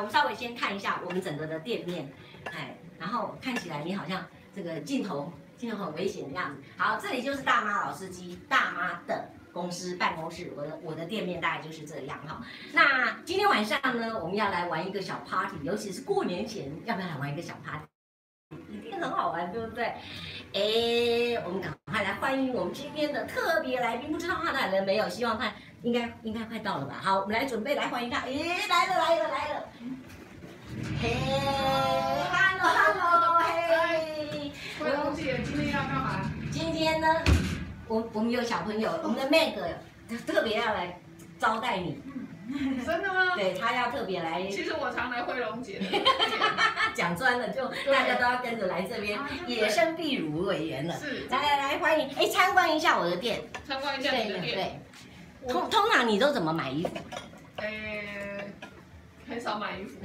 我们稍微先看一下我们整个的店面，哎，然后看起来你好像这个镜头镜头很危险的样子。好，这里就是大妈老司机大妈的公司办公室，我的我的店面大概就是这样哈。那今天晚上呢，我们要来玩一个小 party，尤其是过年前，要不要来玩一个小 party？一定很好玩，对不对？哎，我们赶快来欢迎我们今天的特别来宾，不知道他来了没有？希望他应该应该快到了吧？好，我们来准备来欢迎他。咦，来了来了来了！嘿，hello hello，嘿，惠蓉姐，今天要干嘛？今天呢，我我们有小朋友，我们的 Meg 特别要来招待你。真的吗？对，他要特别来。其实我常来惠蓉姐的。讲专了，就大家都要跟着来这边，野生壁炉委员了。是，来来来，欢迎，哎，参观一下我的店。参观一下你的店。对。通通常你都怎么买衣服？呃，很少买衣服。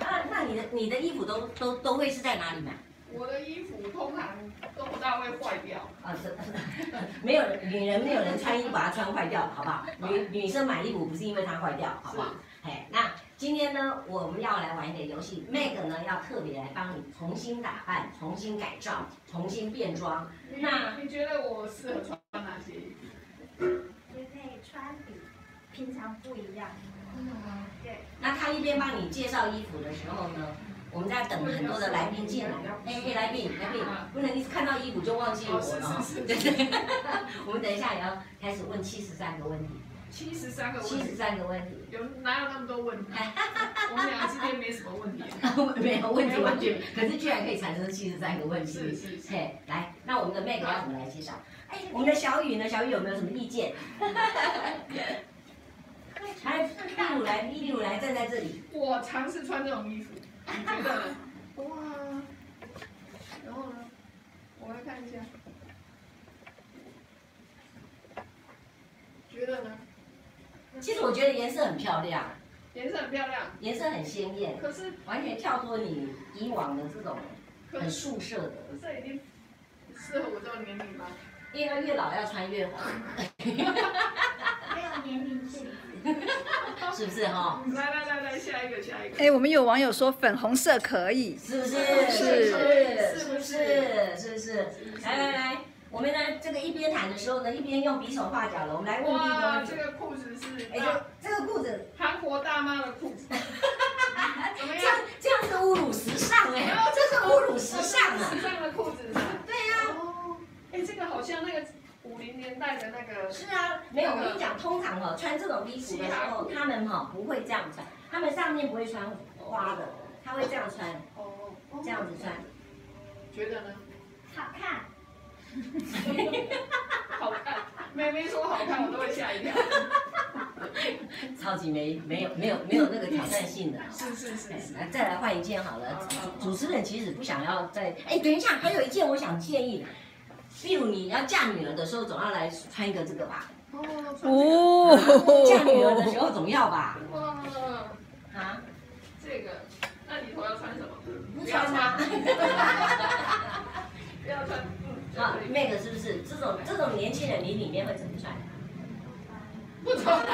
那 那你的你的衣服都都都会是在哪里买？我的衣服通常都不大会坏掉啊，是 没有女人没有人穿衣服把它穿坏掉，好不好？女女生买衣服不是因为它坏掉，好不好？哎，那今天呢，我们要来玩一个游戏，Meg 呢要特别来帮你重新打扮、重新改造、重新变装。那你觉得我适合穿哪些衣服？也可以穿比平常不一样。嗯，对。那他一边帮你介绍衣服的时候呢？我们在等很多的来宾进来，哎，来宾，来宾，不能一看到衣服就忘记我了，对对。我们等一下也要开始问七十三个问题。七十三个问题。七十三个问题。有哪有那么多问题？我们俩之间没什么问题。没有问题，完全。可是居然可以产生七十三个问题。是是是。嘿，来，那我们的 Meg 要怎么来介绍？哎，我们的小雨呢？小雨有没有什么意见？来，壁炉来，壁炉来，站在这里。我尝试穿这种衣服。你觉得？哇！然后呢？我来看一下。觉得呢？其实我觉得颜色很漂亮。颜色很漂亮。颜色很鲜艳。可是完全跳脱你以往的这种很素色的。这已经适合我这个年龄吗？因为越老要穿越红。没有年龄限制。是不是哈？来来来来，下一个下一个。哎，我们有网友说粉红色可以，是不是？是是不是？是不是？来来来，我们呢这个一边谈的时候呢，一边用匕首画脚了。我们来问第一个问。这个裤子是？哎，这这个裤子，韩国大妈的裤子。怎么样？这样是侮辱时尚哎！这是侮辱时尚啊！时尚的裤子。哎，这个好像那个。五零年代的那个是啊，没有，我跟你讲，通常哦，穿这种衣服的时候，他们哈不会这样穿，他们上面不会穿花的，他会这样穿，哦，这样子穿，觉得呢？好看，好看，妹妹说好看，我都会吓一跳，超级没没有没有没有那个挑战性的，是 是是，来再来换一件好了，主持人其实不想要再，哎，等一下，还有一件我想建议。例如你要嫁女儿的时候，总要来穿一个这个吧。哦。嫁女儿的时候总要吧。哇。啊？这个，那你头要穿什么？不穿吗？不要穿。啊，Meg 是不是？这种这种年轻人，你里面会怎么穿？不穿。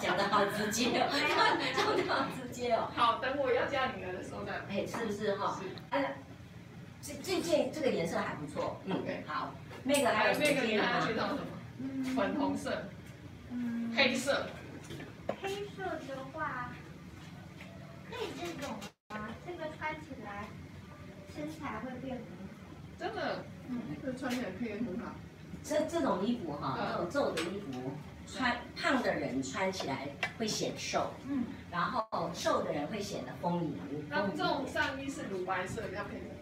讲得好直接哦，讲得好直接哦。好，等我要嫁女儿的时候再。哎，是不是哈？是。这这件这个颜色还不错，嗯.好，那个还有那个你还要介绍什么？嗯，粉红色，嗯，黑色。黑色的话，可以这种啊，这个穿起来身材会变很好。真的，嗯，这个穿起来可以很好。这这种衣服哈，这种皱的衣服，穿胖的人穿起来会显瘦，嗯，然后瘦的人会显得丰盈。那这种上衣是乳白色，比较配的。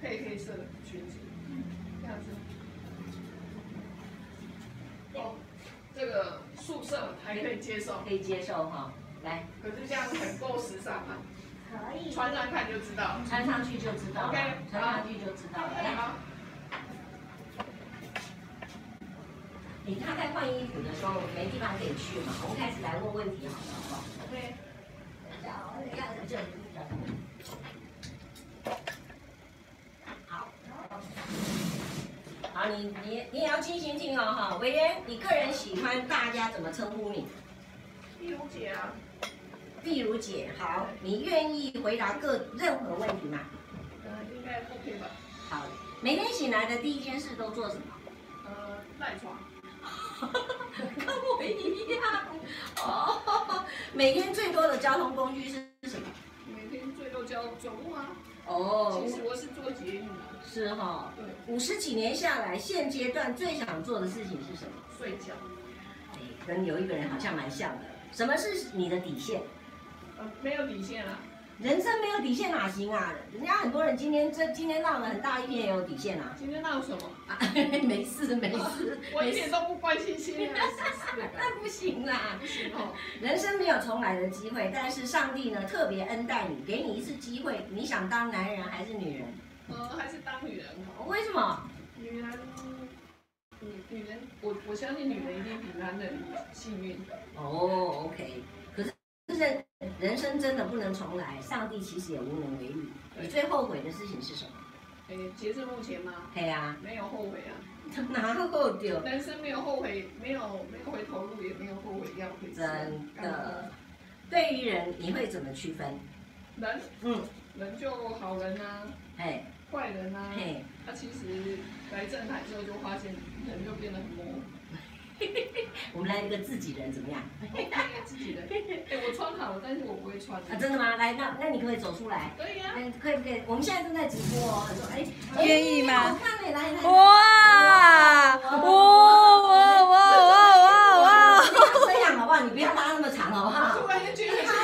配黑色的裙子，这样子。哦，这个素色还可以接受，可以接受哈。来，可是这样子很够时尚啊。可以。穿上看就知道。穿上去就知道。OK，穿上去就知道了。来。你他在换衣服的时候没地方可以去嘛？我们开始来问问题好了，好不好？OK。好，你看这里。你你你也要尽心听哦，哈，委员，你个人喜欢大家怎么称呼你？碧如姐啊，碧如姐，好，你愿意回答各任何问题吗？呃，应该 OK 吧？好，每天醒来的第一件事都做什么？呃，赖床。跟我一样。哦，每天最多的交通工具是什么？每天最多交走路啊。哦，其实我是做捷运的。是哈、哦。对。五十几年下来，现阶段最想做的事情是什么？睡觉。哎，跟有一个人好像蛮像的。什么是你的底线？呃，没有底线啊。人生没有底线哪行啊？人家很多人今天这今天闹了很大一片也有底线啊。今天闹什么？啊，没事没事，我一点都不关心现在的事。那不行啦，不行哦。人生没有重来的机会，但是上帝呢特别恩待你，给你一次机会，你想当男人还是女人？呃，还是当女人好。为什么？女人，女女人，我我相信女人一定比男人幸运。哦，OK，可是人人生真的不能重来，上帝其实也无能为力。你最后悔的事情是什么？哎，截至目前吗？对呀，没有后悔啊。哪后丢？人生没有后悔，没有没有回头路，也没有后悔药可以吃。真的。对于人，你会怎么区分？人，嗯，人就好人啊，哎，坏人啊，嘿，他其实来正海之后就发现人就变得很模糊。我们来一个自己人怎么样？自己人。哎，我穿好了，但是我不会穿。啊，真的吗？来，那那你可不可以走出来？可以啊。嗯，可以不可以？我们现在正在直播哦，很多哎，愿意吗？好看嘞，来来。哇哇哇哇哇哇！这样好不好？你不要拉那么长，好不好？突然间觉得好看。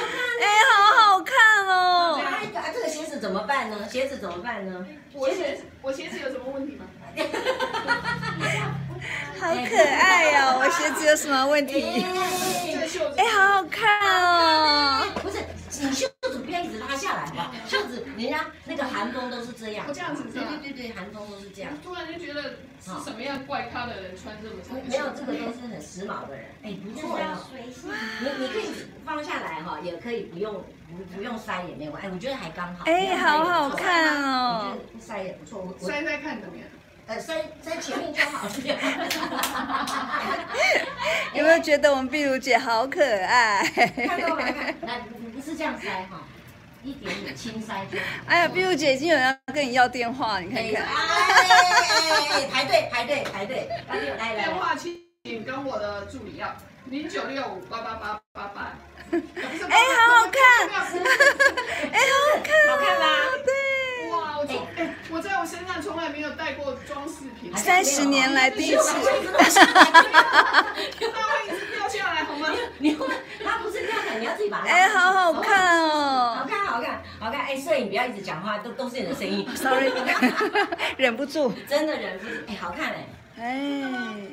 哎，好好看哦。哎，这个鞋子怎么办呢？鞋子怎么办呢？我鞋子，我鞋子有什么问题吗？好可爱呀！我鞋子有什么问题？哎，好好看哦！不是，你袖子不要一直拉下来，好不好？袖子，人家那个韩风都是这样。这样子是吧？对对对对，韩风都是这样。突然就觉得是什么样怪咖的人穿这么长？没有，这个都是很时髦的人。哎，不错哦。你你可以放下来哈，也可以不用不不用塞也没有关系。哎，我觉得还刚好。哎，好好看哦。我觉得塞也不错。塞塞看怎么样？呃，塞在前面就好了。有没有觉得我们碧如姐好可爱？看到没？来，不是这样塞哈，一点点轻塞就好。哎呀，碧如姐已经有人要跟你要电话，你看看。哎，排队排队排队，来来。电话请跟我的助理要零九六五八八八八八。哎，好好看。哎，好好看。好看吧？对。哇，我从哎，我在我身上从来没有带过装饰品，三十年来第一次。它 会一直掉下来，好吗？你会，它不是掉下来，你要自己把它。哎，好好看哦！好看，好看，好看！哎，摄影不要一直讲话，都都是你的声音。Sorry，忍不住。真的忍不住，哎，好看哎。哎，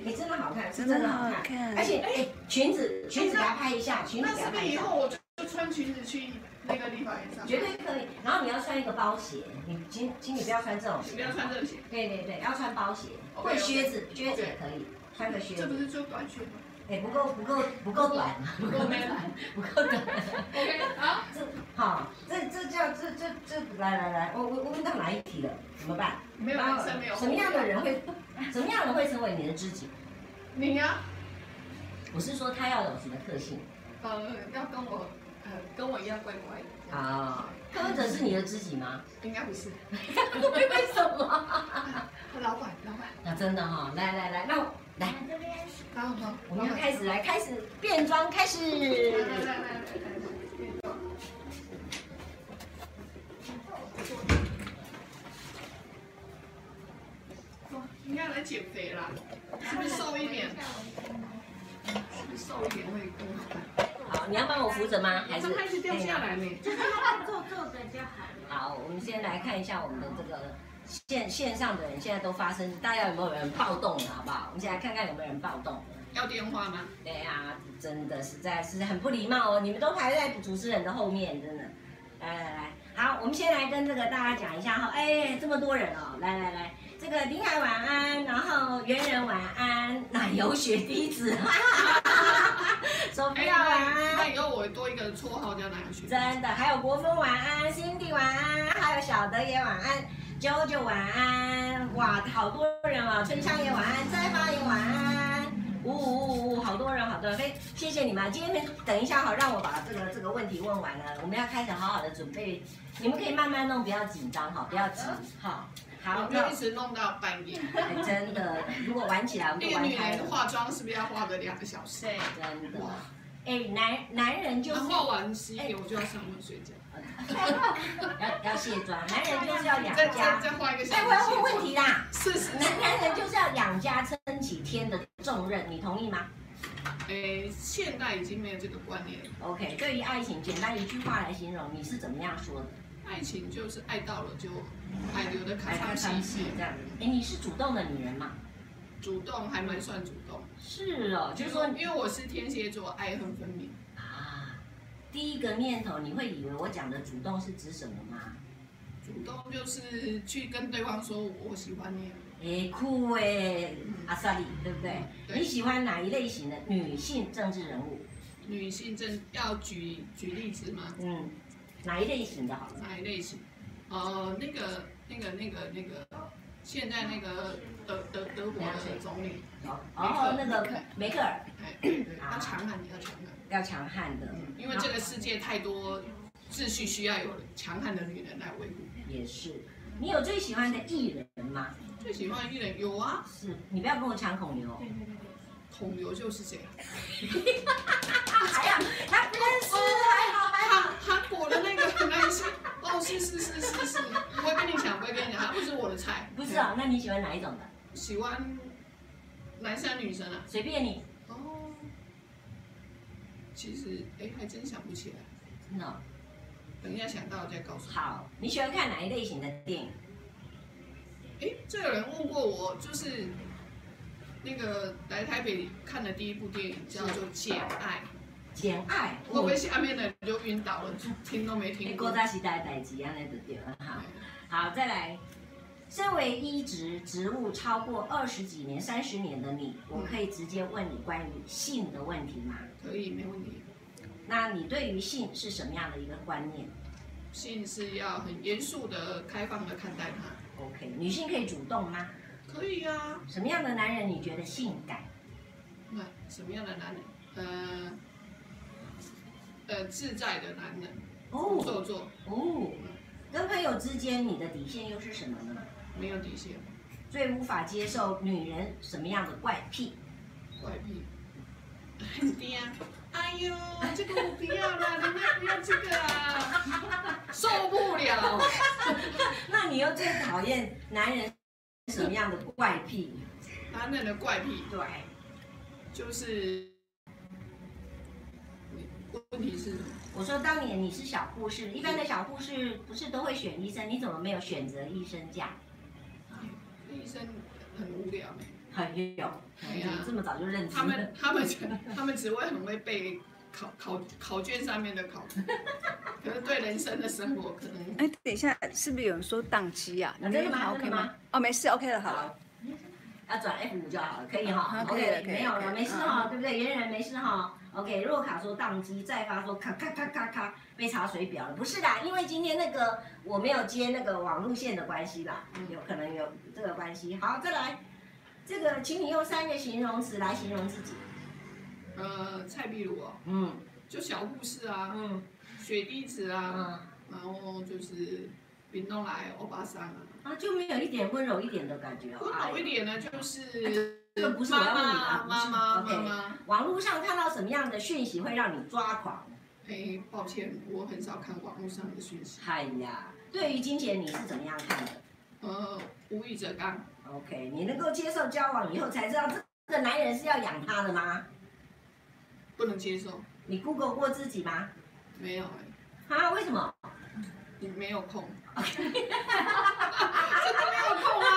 你真的好看，是真的好看。而且，哎，裙子，裙子给它拍一下，裙子给它拍一下。那是不是以后我就穿裙子去？那个立法院上，绝对可以。然后你要穿一个包鞋，你请请你不要穿这种鞋，不要穿这种鞋。对对对，要穿包鞋，或者靴子，靴子也可以，穿个靴子。这不是做短靴吗？哎，不够不够不够短，不够短，不够短。OK，好，这好，这这叫这这这来来来，我我我问到哪一题了？怎么办？没有没有。什么样的人会，什么样的人会成为你的知己？你呀？我是说他要有什么特性？呃，要跟我。跟我一样乖乖的啊，柯文哲是你的知己吗？应该不是。为什么？老板，老板。那真的哈，来来来，那来这边。好好，我们要开始来开始变装，开始。来来来来来，变装。哇，应该来减肥啦，是不是瘦一点？是不是瘦一点会更好？好，你要帮我扶着吗？还是开始掉下来没？就是坐坐着就好。好，我们先来看一下我们的这个线线上的人现在都发生，大家有没有人暴动了，好不好？我们先来看看有没有人暴动。要电话吗？对呀，真的实在是很不礼貌哦，你们都排在主持人的后面，真的。来来来，好，我们先来跟这个大家讲一下哈，哎，这么多人哦，来来来。这个林海晚安，然后圆圆晚安，奶油雪滴子，哈哈哈哈哈，手飞晚安，那以后我多一个绰号叫奶油雪。真的，还有国风晚安，Cindy 晚安，还有小德也晚安，九九晚安，哇，好多人啊，春香也晚安，再发也晚安，呜呜呜，好多人，好多人，非谢谢你们。今天等一下好，让我把这个这个问题问完了，我们要开始好好的准备。你们可以慢慢弄，不要紧张哈，不要急哈。好，就一直弄到半夜。真的，如果玩起来，我们就玩开化妆是不是要化个两个小时？对，真的。哎，男男人就是化完十一点我就要上床睡觉。要要卸妆，男人就是要养家。再再画一个小时。哎，我要问问题啦。是是。男男人就是要养家撑起天的重任，你同意吗？哎，现在已经没有这个观念了。OK，对于爱情，简单一句话来形容，你是怎么样说的？爱情就是爱到了就爱留的卡卡西西这样子。哎，你是主动的女人吗？主动还蛮算主动。是哦，就是说，因为我是天蝎座，爱恨分明啊。第一个念头，你会以为我讲的主动是指什么吗？主动就是去跟对方说我喜欢你。哎，酷哎，阿萨里，对不对？对。你喜欢哪一类型的女性政治人物？女性政要举举例子吗？嗯。哪一类型的好？哪一类型？呃，那个、那个、那个、那个，现在那个德德德国的总理，哦，那个梅克尔，哎，对对，要强悍，要强悍，要强悍的，因为这个世界太多秩序需要有强悍的女人来维护。也是，你有最喜欢的艺人吗？最喜欢的艺人有啊，是你不要跟我抢孔刘，孔刘就是谁？还要他不认识，还好还好，韩国的那个男星，哦，是是是是是，不会跟你讲，不会跟你讲，他不是我的菜。不是啊，那你喜欢哪一种的？喜欢男生女生啊？随便你。哦，其实哎，还真想不起来。真的？等一下想到再告诉你。好，你喜欢看哪一类型的电影？哎，这有人问过我，就是那个来台北看的第一部电影叫做《简爱》。简爱，会不会下面的人就晕倒了，听都没听过。古早时代代志安尼就对了哈。好，再来，身为一职职务超过二十几年、三十年的你，我可以直接问你关于性的问题吗？可以，没问题。那你对于性是什么样的一个观念？性是要很严肃的、开放的看待它。OK，女性可以主动吗？可以啊。什么样的男人你觉得性感？那什么样的男人？呃。呃，自在的男人，哦，做作哦。跟朋友之间，你的底线又是什么呢？没有底线。最无法接受女人什么样的怪癖？怪癖。爹，哎呦，这个我不要了，人家不要这个啊，受不了。那你又最讨厌男人什么样的怪癖？男人的怪癖，对，就是。问题是，我说当年你是小护士，一般的小护士不是都会选医生，你怎么没有选择医生这样？医生很无聊，很有，哎呀，这么早就认识他们，他们他们只会很会背考考考卷上面的考，可是对人生的生活可能……哎，等一下，是不是有人说宕机啊？你真的吗？OK 吗？哦，没事，OK 了，好了。要转 F 五就好了，可以哈，OK，没有了，没事哈，对不对？圆圆没事哈，OK。若卡说宕机，再发说咔咔咔咔咔被查水表了，不是啦，因为今天那个我没有接那个网路线的关系啦，有可能有这个关系。好，再来，这个请你用三个形容词来形容自己。呃，蔡碧如哦，嗯，就小护士啊，嗯，水滴子啊，嗯，然后就是。别弄来欧巴桑啊！啊，就没有一点温柔一点的感觉哦。温柔一点呢，就是这个不是我要问你的，妈妈妈妈。网络上看到什么样的讯息会让你抓狂？哎，抱歉，我很少看网络上的讯息。哎呀，对于金钱你是怎么样看的？呃，无欲则刚。OK，你能够接受交往以后才知道这个男人是要养他的吗？不能接受。你 Google 过自己吗？没有哎。啊？为什么？你没有空。真的没有空啊？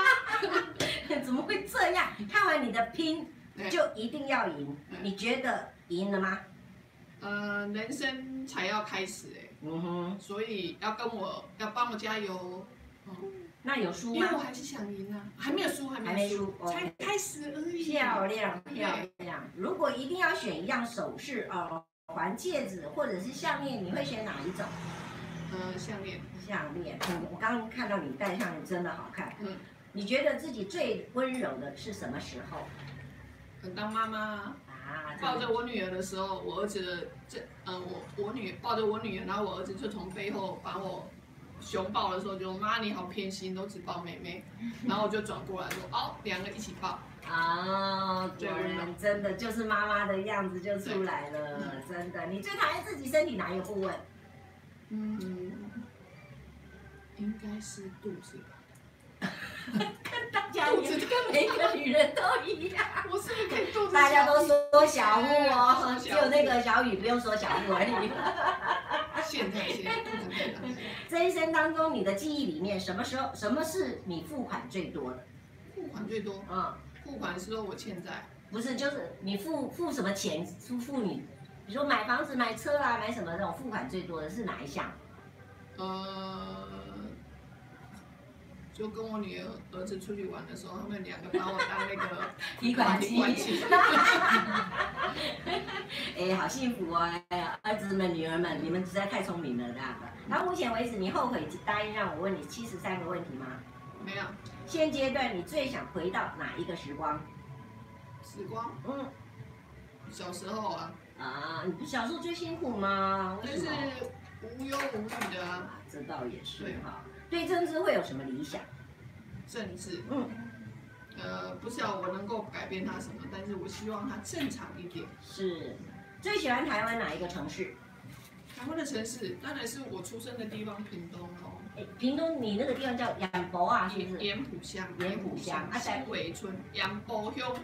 怎么会这样？看完你的拼，就一定要赢？你觉得赢了吗？呃，人生才要开始哎。嗯哼。所以要跟我要帮我加油。那有输吗？因为我还是想赢啊。还没有输，还没输，才开始而已。漂亮漂亮。如果一定要选一样首饰，耳环、戒指或者是项链，你会选哪一种？呃，项链。项链，嗯，我刚刚看到你戴项链真的好看。嗯，你觉得自己最温柔的是什么时候？很当妈妈。啊，抱着我女儿的时候，我儿子的这，呃，我我女抱着我女儿，然后我儿子就从背后把我熊抱的时候就说，妈你好偏心，都只抱妹妹，然后我就转过来说，哦，两个一起抱。啊，果然真的就是妈妈的样子就出来了，真的。你最讨厌自己身体哪一个部位？嗯，应该是肚子吧。跟大家一样，跟每个女人都一样。我是不是可以肚子？大家都说小腹哦，只有那个小雨不用说小腹而已。现在现在肚子太大。这一生当中，你的记忆里面，什么时候，什么是你付款最多的？付款最多？嗯。付款是说我欠债？不是，就是你付付什么钱？付付你，比如说买房子、买车啊，买什么这种付款最多的是哪一项？呃，就跟我女儿儿子出去玩的时候，他们两个把我当那个 提款机。哎，好幸福哦！哎呀，儿子们、女儿们，你们实在太聪明了，这样的。到目前为止，你后悔答应让我问你七十三个问题吗？没有。现阶段你最想回到哪一个时光？时光？嗯，小时候啊。啊，你不小时候最辛苦吗？就是无忧无虑的啊。这倒也是哈。对政治会有什么理想？政治？嗯。呃，不知道我能够改变他什么，但是我希望他正常一点。是。最喜欢台湾哪一个城市？台湾的城市当然是我出生的地方，屏东哦。屏东，你那个地方叫杨埔啊，是不是？盐埔乡。盐埔乡啊，新围村，杨埔乡。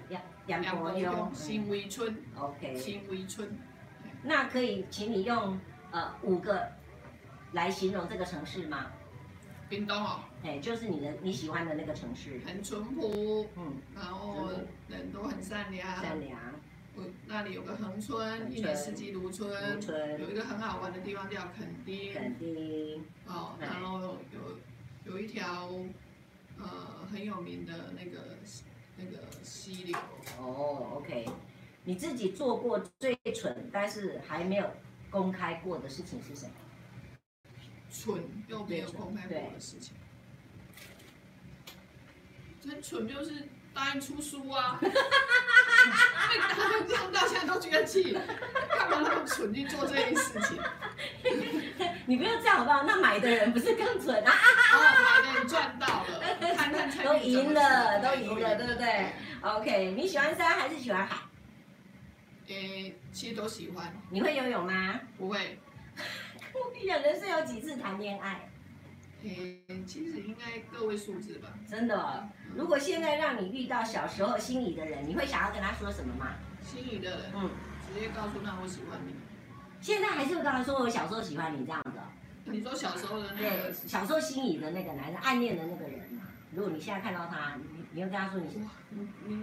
杨杨埔乡，新围村。OK。新围村。那可以请你用呃五个来形容这个城市吗？屏东哦。哎，就是你的你喜欢的那个城市。很淳朴。嗯。然后人都很善良。善良。我那里有个恒村，一年四季如春，有一个很好玩的地方叫垦丁，垦丁，哦，然后有有一条呃很有名的那个那个溪流。哦，OK，你自己做过最蠢但是还没有公开过的事情是什么？蠢又没有公开过的事情，真蠢就是。答应出书啊！被答应这样，到现在都觉得气，干嘛那么蠢去做这件事情？你不要这样好不好？那买的人不是更蠢啊？哦，买的人赚到了，看看都赢了，都赢了，对不对？OK，你喜欢山还是喜欢海？诶，其实都喜欢。你会游泳吗？不会。你人生有几次谈恋爱？诶，其实应该个位数字吧。真的，如果现在让你遇到小时候心仪的人，你会想要跟他说什么吗？心仪的人，嗯，直接告诉他我喜欢你。现在还是会跟他说我小时候喜欢你这样子。你说小时候的那个？对，小时候心仪的那个男人，暗恋的那个人。如果你现在看到他，你你要跟他说你是，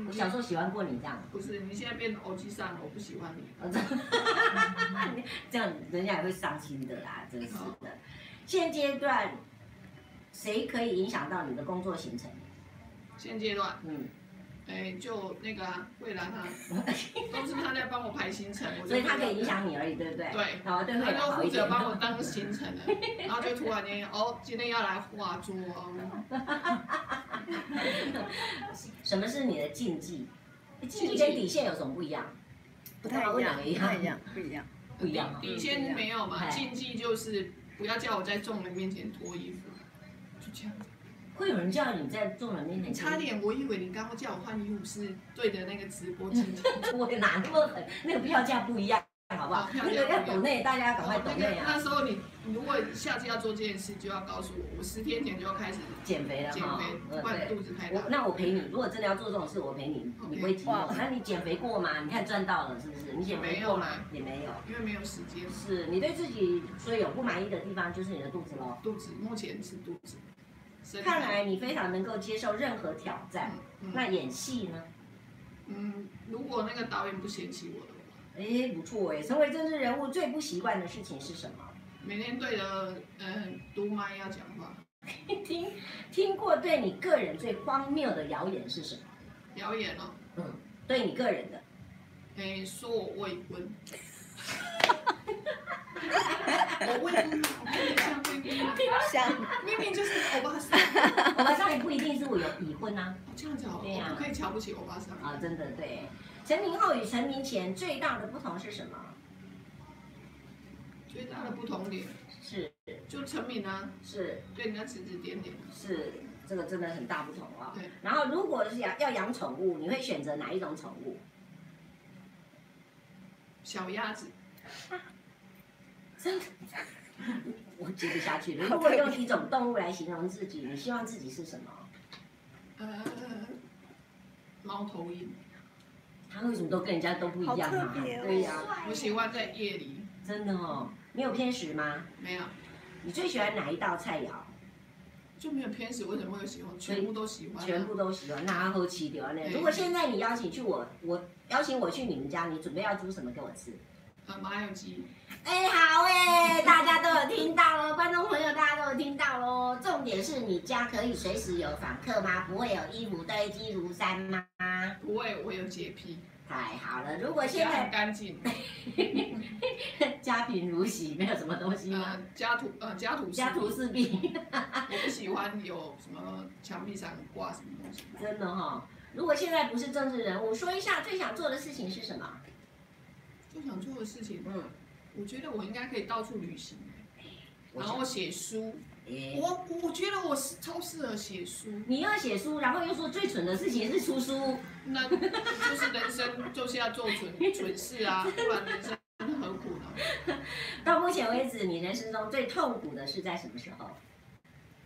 我小时候喜欢过你这样。不是，你现在变欧气上了，我不喜欢你。这样人家也会伤心的啦，真是的。现阶段。谁可以影响到你的工作行程？现阶段，嗯，哎，就那个蔚蓝啊，都是他在帮我排行程，所以他可以影响你而已，对不对？对，好，对，他就负责帮我当行程了，然后就突然间，哦，今天要来化妆。什么是你的禁忌？禁忌跟底线有什么不一样？不太一样，不太一样，不一样，不一样。底线没有嘛？禁忌就是不要叫我在众人面前脱衣服。会有人叫你在众人面前？差点，我以为你刚刚叫我换衣服是对着那个直播间。我哪那么狠？那个票价不一样，好不好？那个要抖内，大家赶快抖内啊！那时候你如果下次要做这件事，就要告诉我，我十天前就要开始减肥了哈。减肥，不然肚子太大。那我陪你，如果真的要做这种事，我陪你，你不会寂寞。那你减肥过吗？你看赚到了是不是？你减肥过吗？也没有，因为没有时间。是你对自己所以有不满意的地方，就是你的肚子喽。肚子目前是肚子。看来你非常能够接受任何挑战。嗯、那演戏呢？嗯，如果那个导演不嫌弃我的话，哎，不错哎。成为政治人物最不习惯的事情是什么？每天对着嗯读麦要讲话。听听过对你个人最荒谬的谣言是什么？谣言哦。嗯，对你个人的。哎，说我未婚。我未婚，像未婚，像明明就是欧巴桑，欧巴桑也不一定是我有已婚啊。这样子好，我不可以瞧不起欧巴桑啊，真的对。成名后与成名前最大的不同是什么？最大的不同点是就成名啊，是对人家指指点点。是，这个真的很大不同啊、哦。对。然后，如果是养要养宠物，你会选择哪一种宠物？小鸭子。真的？我接不下去了。如果用一种动物来形容自己，你希望自己是什么？呃，猫头鹰。他为什么都跟人家都不一样啊？对呀、我喜欢在夜里。真的哦。你有偏食吗？没有。你最喜欢哪一道菜肴？就没有偏食，为什么会喜欢？全部都喜欢、啊。全部都喜欢，那好奇的呢。如果现在你邀请去我，我邀请我去你们家，你准备要煮什么给我吃？呃，麻油鸡。哎，好哎，大家都有听到了，观众朋友大家都有听到喽。重点是你家可以随时有访客吗？不会有衣服堆积如山吗？不会，我有洁癖。太好了，如果现在很干净，家贫如洗，没有什么东西吗？呃、家徒呃家徒家徒四壁。我不喜欢有什么墙壁上挂什么东西。真的哈、哦，如果现在不是政治人物，说一下最想做的事情是什么？最想做的事情，嗯，我觉得我应该可以到处旅行，然后写书。欸、我我觉得我是超适合写书。你要写书，然后又说最蠢的事情是出书，那就是人生就是要做蠢蠢事啊，不然人生何苦呢？到目前为止，你人生中最痛苦的是在什么时候？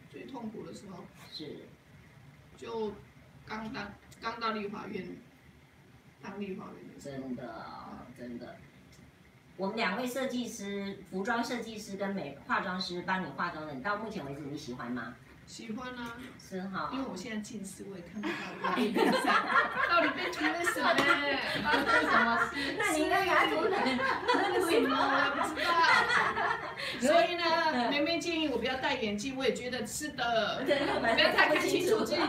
最痛苦的时候是，就刚当刚到立法院当立法院。真的真的。我们两位设计师，服装设计师跟美化妆师帮你化妆的，你到目前为止你喜欢吗？喜欢啊，是哈。因为我现在近视，我也看不到 到底被涂了什么？发生什么事？那你应该给他涂的，涂什么？我不知道。所以呢，妹妹建议我不要戴眼镜，我也觉得是的，不要太看清楚自己。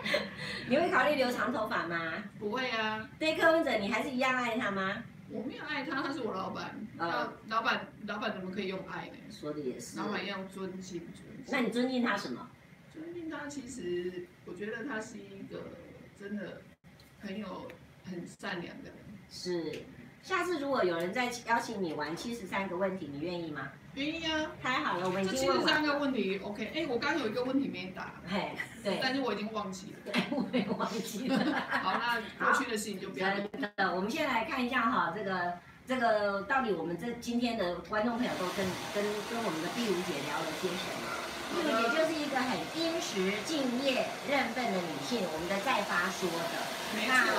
你会考虑留长头发吗？不会啊。对柯文哲，你还是一样爱他吗？我没有爱他，他是我老板。呃，老板，老板怎么可以用爱呢？说的也是。老板要尊敬，尊敬。那你尊敬他什么？尊敬他，其实我觉得他是一个真的很有很善良的人。是。下次如果有人再邀请你玩七十三个问题，你愿意吗？愿意啊。太好了，我们已经这七十三个问题，OK。哎，我刚刚有一个问题没答。嘿，对。但是我已经忘记了。对，我也忘记了。好，那过去的事情就不要。真的，我们先来看一下哈，这个这个到底我们这今天的观众朋友都跟跟跟我们的碧如姐聊了些什么？碧如姐就是一个很殷实、敬业、认份的女性，我们的再发说的。没错。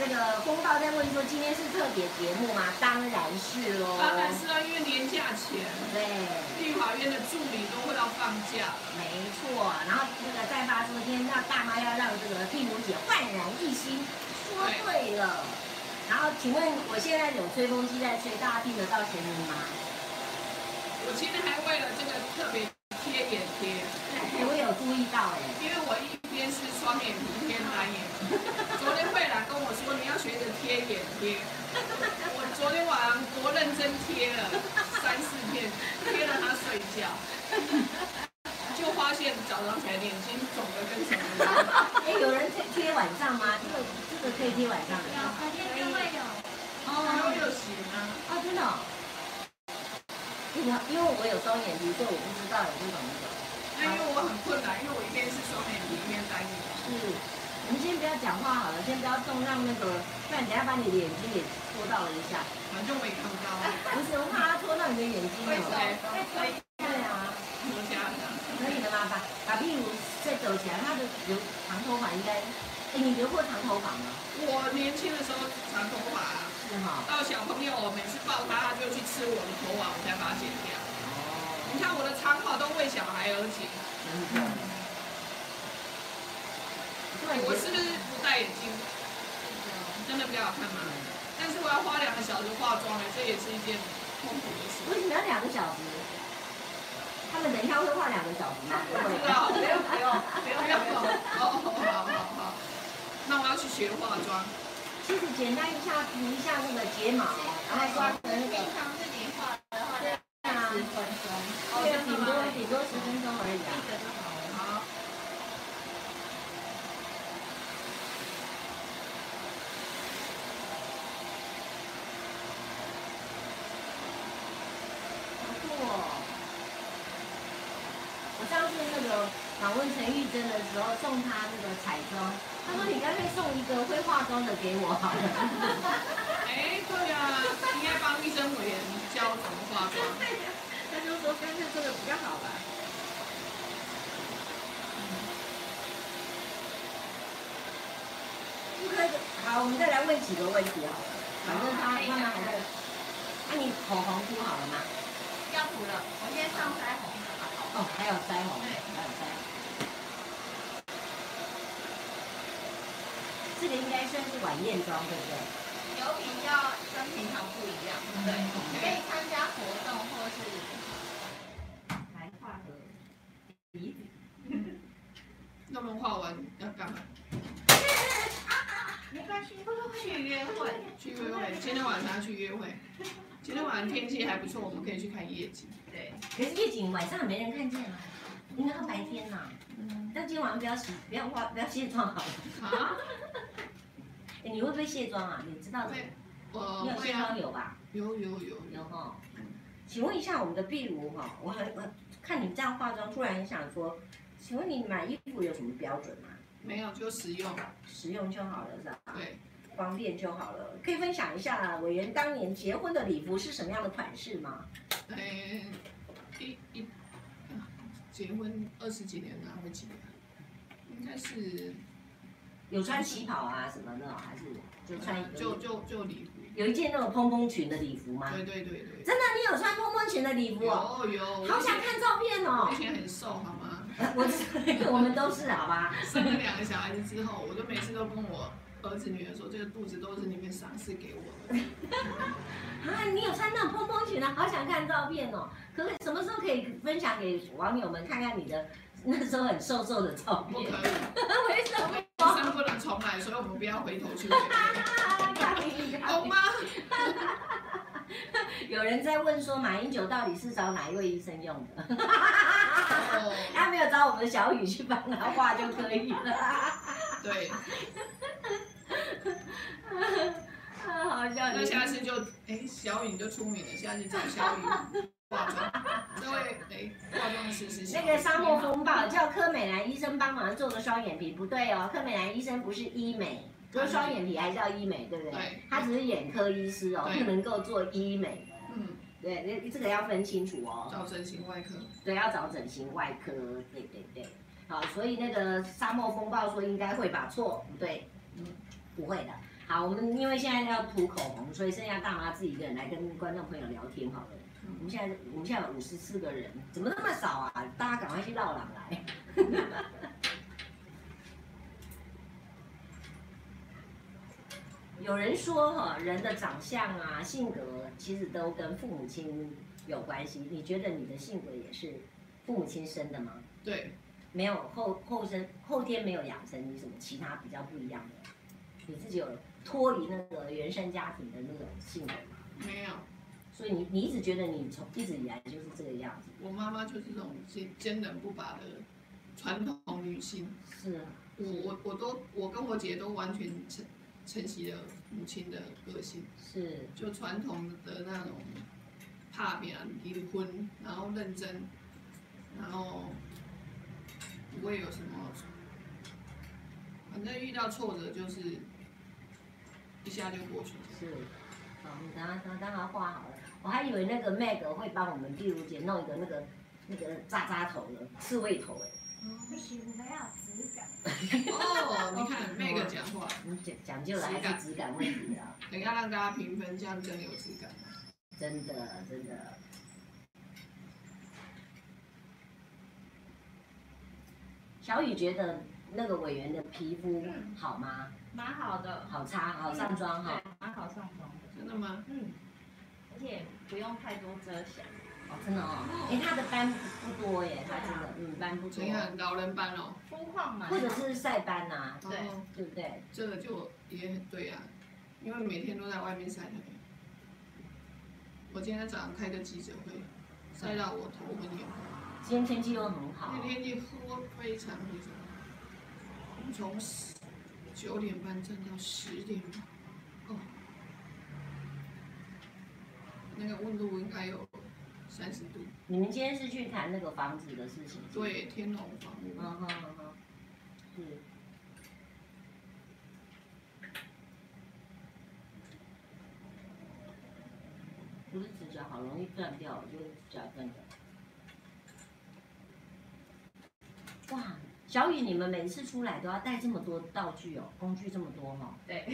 这个风暴在问说，今天是特别节目吗？当然是喽。当然是啊，因为年假前，对，立法院的助理都会要放假。没错，然后那个再发说，今天让大妈要让这个碧如姐焕然一新，说对了。然后请问，我现在有吹风机在吹，大家听得到声音吗？我今天还为了这个特别贴眼贴，哎，我有注意到哎，因为我一边是双眼皮，一边单眼皮。昨天慧兰跟我说，你要学着贴眼贴，我昨天晚上多认真贴了三四片，贴了他睡觉，就发现早上起来眼睛肿的跟什么一样。哎，有人贴贴晚上吗？这个这个可以贴晚上的。有，隔天就会有。哦，都有洗吗？啊，真的。因为因为我有双眼皮，所以我不知道有这种的。那因为我很困难，因为我一边是双眼皮，一边单眼皮。是。我们先不要讲话好了，先不要动，让那个，不然等下把你的眼睛也戳到了一下。反正我也看不到。不是，我怕他戳到你的眼睛。会可以。对啊。可以的吗？把把屁股再抖起来，他的留长头发应该，哎，你留过长头发吗？我年轻的时候长头发。到小朋友，我每次抱他，他就去吃我的头发，我才把它剪掉。哦。你看我的长发都为小孩而剪。嗯。我是不是不戴眼镜？真的比较好看吗？但是我要花两个小时化妆哎，这也是一件痛苦的事。为什么要两个小时？他们等一下会画两个小时吗？不会。不用不用不用不用不用。好好好好。那我要去学化妆。其实简单一下涂一下那个睫毛，然后刷成那个。平常自己画的话，对啊，十分钟。对，顶多顶多十分钟而已啊。个访问陈玉珍的时候送她那个彩妆，她说你干脆送一个会化妆的给我好了。哎，对啊，应该帮医生委员教怎么化妆。他就说干脆这个比较好吧。好，我们再来问几个问题好了。反正他慢慢还在。那你口红涂好了吗？要涂了，我先上腮红。哦，还有腮红。对，还有腮红。这个应该算是晚宴妆，对不对？有比较跟平常不一样，对，可以参加活动或是来画个鼻子。那么画完要干嘛？没关系，去约会。去约会，今天晚上去约会。今天晚上天气还不错，我们可以去看夜景。对，可是夜景晚上没人看见啊，应该是白天呐。嗯。但今天晚上不要洗，不要化，不要卸妆好了。啊？哎，你会不会卸妆啊？你知道的。我。你有卸妆油吧？有有有有哈。请问一下我们的壁如哈，我很我看你这样化妆，突然很想说，请问你买衣服有什么标准吗？没有，就实用，实用就好了，是吧？对，方便就好了。可以分享一下委员当年结婚的礼服是什么样的款式吗？哎，一一，结婚二十几年哪会几年？应该是有穿旗袍啊什么的，还是就穿就就就礼服？有一件那种蓬蓬裙的礼服吗？对对对对。真的，你有穿蓬蓬裙的礼服？有有。好想看照片哦。以前很瘦，好吗？我 我们都是好吧？生了两个小孩子之后，我就每次都跟我儿子女儿说，这个肚子都是你们赏赐给我的。啊，你有穿那种蓬蓬裙啊？好想看照片哦！可是什么时候可以分享给网友们看看你的那时候很瘦瘦的照片？不可以。为什么？不能重来，所以我们不要回头去。好吗？有人在问说，马英九到底是找哪一位医生用的？哦、他没有找我们的小雨去帮他画就可以了。对。啊，好笑。那下次就，哎、欸，小雨就出名了，下次找小雨 化妆。这位，哎、欸，化妆师是？那个沙漠风暴叫柯美兰医生帮忙做的双眼皮，不对哦，柯美兰医生不是医美。做双眼皮还是叫医美，对不对？对。他只是眼科医师哦，不能够做医美。嗯。对，那这个要分清楚哦。找整形外科。对，要找整形外科。对对对。好，所以那个沙漠风暴说应该会吧？错，不对。嗯，不会的。好，我们因为现在要涂口红，所以剩下大妈自己一个人来跟观众朋友聊天好了。嗯。我们现在我们现在有五十四个人，怎么那么少啊？大家赶快去绕廊来。有人说哈，人的长相啊、性格其实都跟父母亲有关系。你觉得你的性格也是父母亲生的吗？对，没有后后生后天没有养成你什么其他比较不一样的，你自己有脱离那个原生家庭的那种性格吗？没有，所以你你一直觉得你从一直以来就是这个样子。我妈妈就是这种坚坚韧不拔的传统女性。是，我我我都我跟我姐都完全承承袭了母亲的个性，是就传统的那种怕别人离婚，然后认真，然后不会有什么，反正遇到挫折就是一下就过去了。是，好，你等下等下画好了，我还以为那个 Meg 会帮我们碧如姐弄一个那个那个渣渣头的刺猬头哎。不行，我们要质感。哦，你看那个讲话，你讲讲究的还是质感问题啊。等一下让大家评分，这样更有质感。真的，真的。小雨觉得那个委员的皮肤好吗？蛮好的。好擦，好上妆哈。蛮好上妆。真的吗？嗯。而且不用太多遮瑕。哦真的哦，哎，他的斑不多耶，他真的，嗯，斑不多。你看老人斑哦，肤况嘛，或者是晒斑呐，对，对不对？这个就也很对啊，因为每天都在外面晒太阳。我今天早上开个记者会，晒到我头昏眼花。今天天气又很好。今天天气非常非常从九点半站到十点半，哦，那个温度应该有。三十度。你们今天是去谈那个房子的事情？对，天龙房屋。嗯哼嗯哼，是。不是指甲好容易断掉，就是指甲断掉。哇，小雨，你们每次出来都要带这么多道具哦，工具这么多哈、哦。对。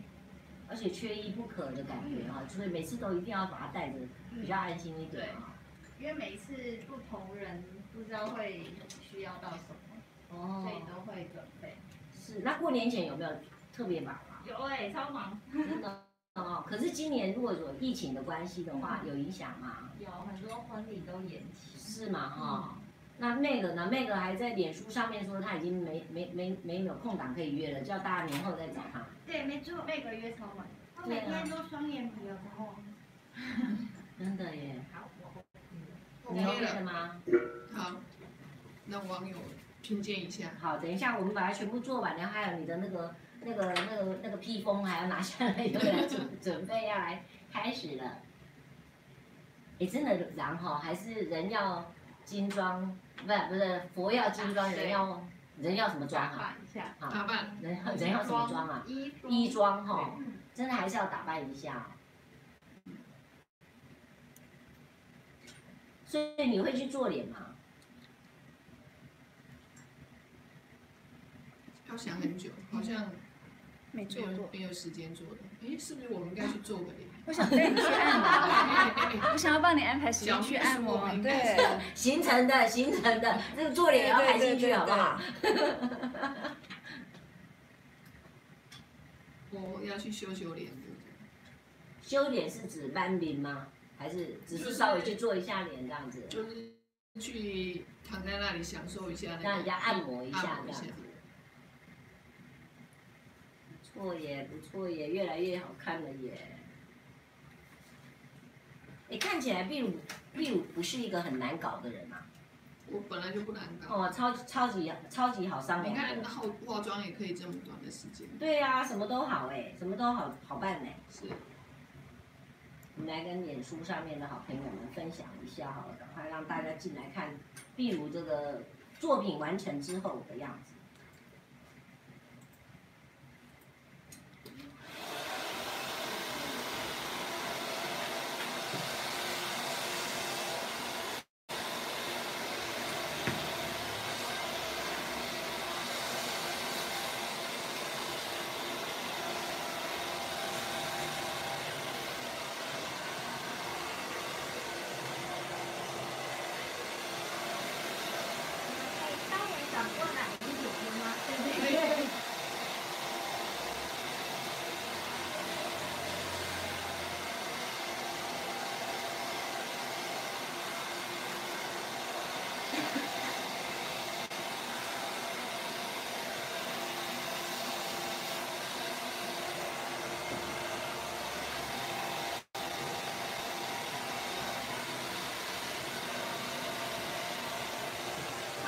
而且缺一不可的感觉哈，所以每次都一定要把它带着，比较安心一点啊。因为每次不同人不知道会需要到什么，哦，所以都会准备。是，那过年前有没有特别忙啊？有哎、欸，超忙。真的哦，可是今年如果有疫情的关系的话，有影响吗？有很多婚礼都延期。是吗？哈、嗯。那那个呢？那个还在脸书上面说他已经没没没没有空档可以约了，叫大家年后再找他。对，没错，那个约超满，他每天都双眼皮哦。真的耶。好，我。你 OK 了吗？好，让网友评鉴一下。好，等一下我们把它全部做完，然后还有你的那个那个那个那个披风还要拿下来，有点 准准备要来开始了。哎，真的，然后还是人要精装。不是不是，佛要金装，人要人要什么装啊？打扮。人人要什么装啊？衣衣装哈，真的还是要打扮一下。所以你会去做脸吗？要想很久，好像没做过，没有时间做的。哎，是不是我们应该去做个脸？我想带你去按摩，我想要帮你安排时间去按摩。对，行程的，行程的，这个做脸也要排进去，好不好？我要去修修脸。修脸是指斑脸吗？还是只是稍微去做一下脸这样子？就是去躺在那里享受一下，让人家按摩一下这样子。不错耶，不错耶，越来越好看了耶。你看起来闭鲁闭鲁不是一个很难搞的人啊。我本来就不难搞。哦，超超级超级好商量。你看，然后化妆也可以这么短的时间。对呀、啊，什么都好哎，什么都好好办哎。是。我们来跟脸书上面的好朋友们分享一下好了，赶快让大家进来看闭鲁这个作品完成之后的样子。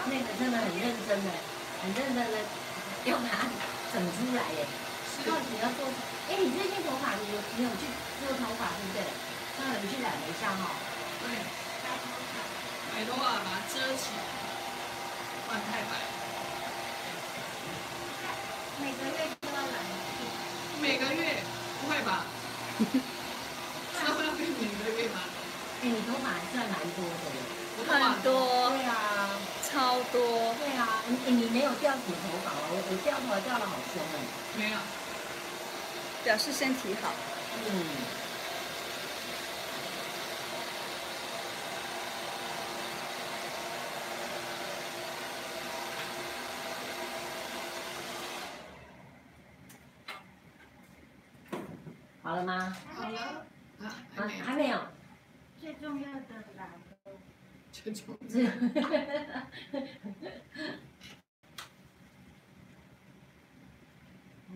那个真的很认真的，很认真的要把它整出来耶。到底要做？哎，你最近头发你有你有去做头发对不对？那你去染了一下哈。对。买头发把它遮起来，不然太白。每个月都要染一次。每个月？不会吧？是 会 每个月吗？哎，你头发还算蛮多的耶。很多。对啊。超多，对啊，你你没有掉土头发哦，我掉头发掉的好凶哎，没有，表示身体好，嗯，好了吗？好了，啊，还没，还没有，最重要的啦。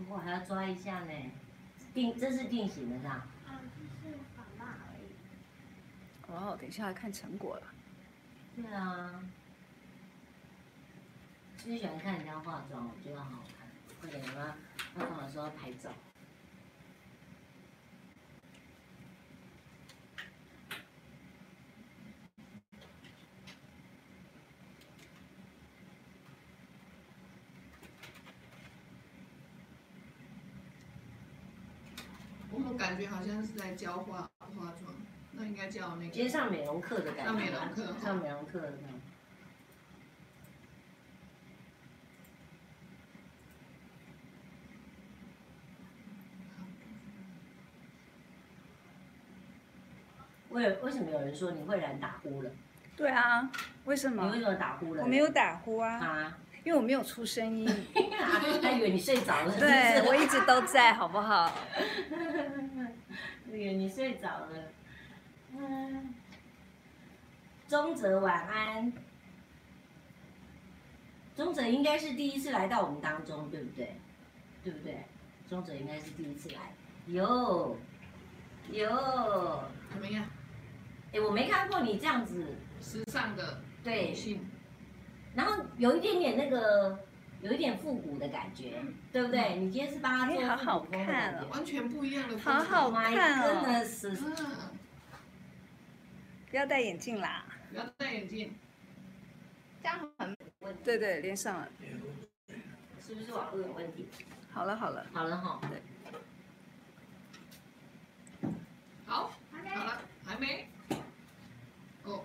我还要抓一下呢，定这是定型的是吧？啊，就是仿蜡而已。哦，等一下来看成果了。对啊，最喜欢看人家化妆，我觉得好好看。快点，我要化妆的时候拍照。感觉好像是在教化化妆，那应该叫那个。今天上美容课的感觉。上美容课。上美容课的。为为什么有人说你会染打呼了？对啊，为什么？你为什么打呼了？我没有打呼啊。啊？因为我没有出声音。他以为你睡着了。对，我一直都在，好不好？以为你睡着了。嗯。钟泽晚安。中泽应该是第一次来到我们当中，对不对？对不对？中泽应该是第一次来。有。有。怎么样？哎，我没看过你这样子时尚的对性，然后有一点点那个，有一点复古的感觉，对不对？你今天是帮他做好好看哦，完全不一样的，好好看哦，真的是。不要戴眼镜啦，不要戴眼镜，这样很对对，连上了，是不是网络有问题？好了好了，好了哈，对，好，好了，还没。哦，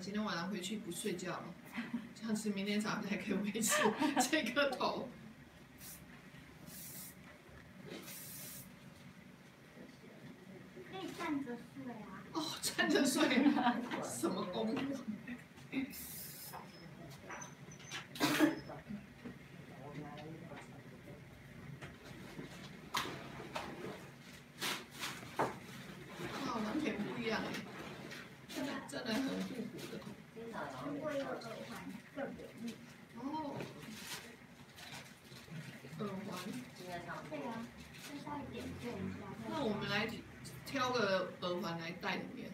今天晚上回去不睡觉了，这样子明天早上才可以维持这个头。站着睡啊！哦，站着睡，什么功能？哇，完全不一样哎，真的真的很复古的。耳环更有力。哦，耳环。对啊，就稍微点缀一下。那我们来。挑个耳环来戴里面。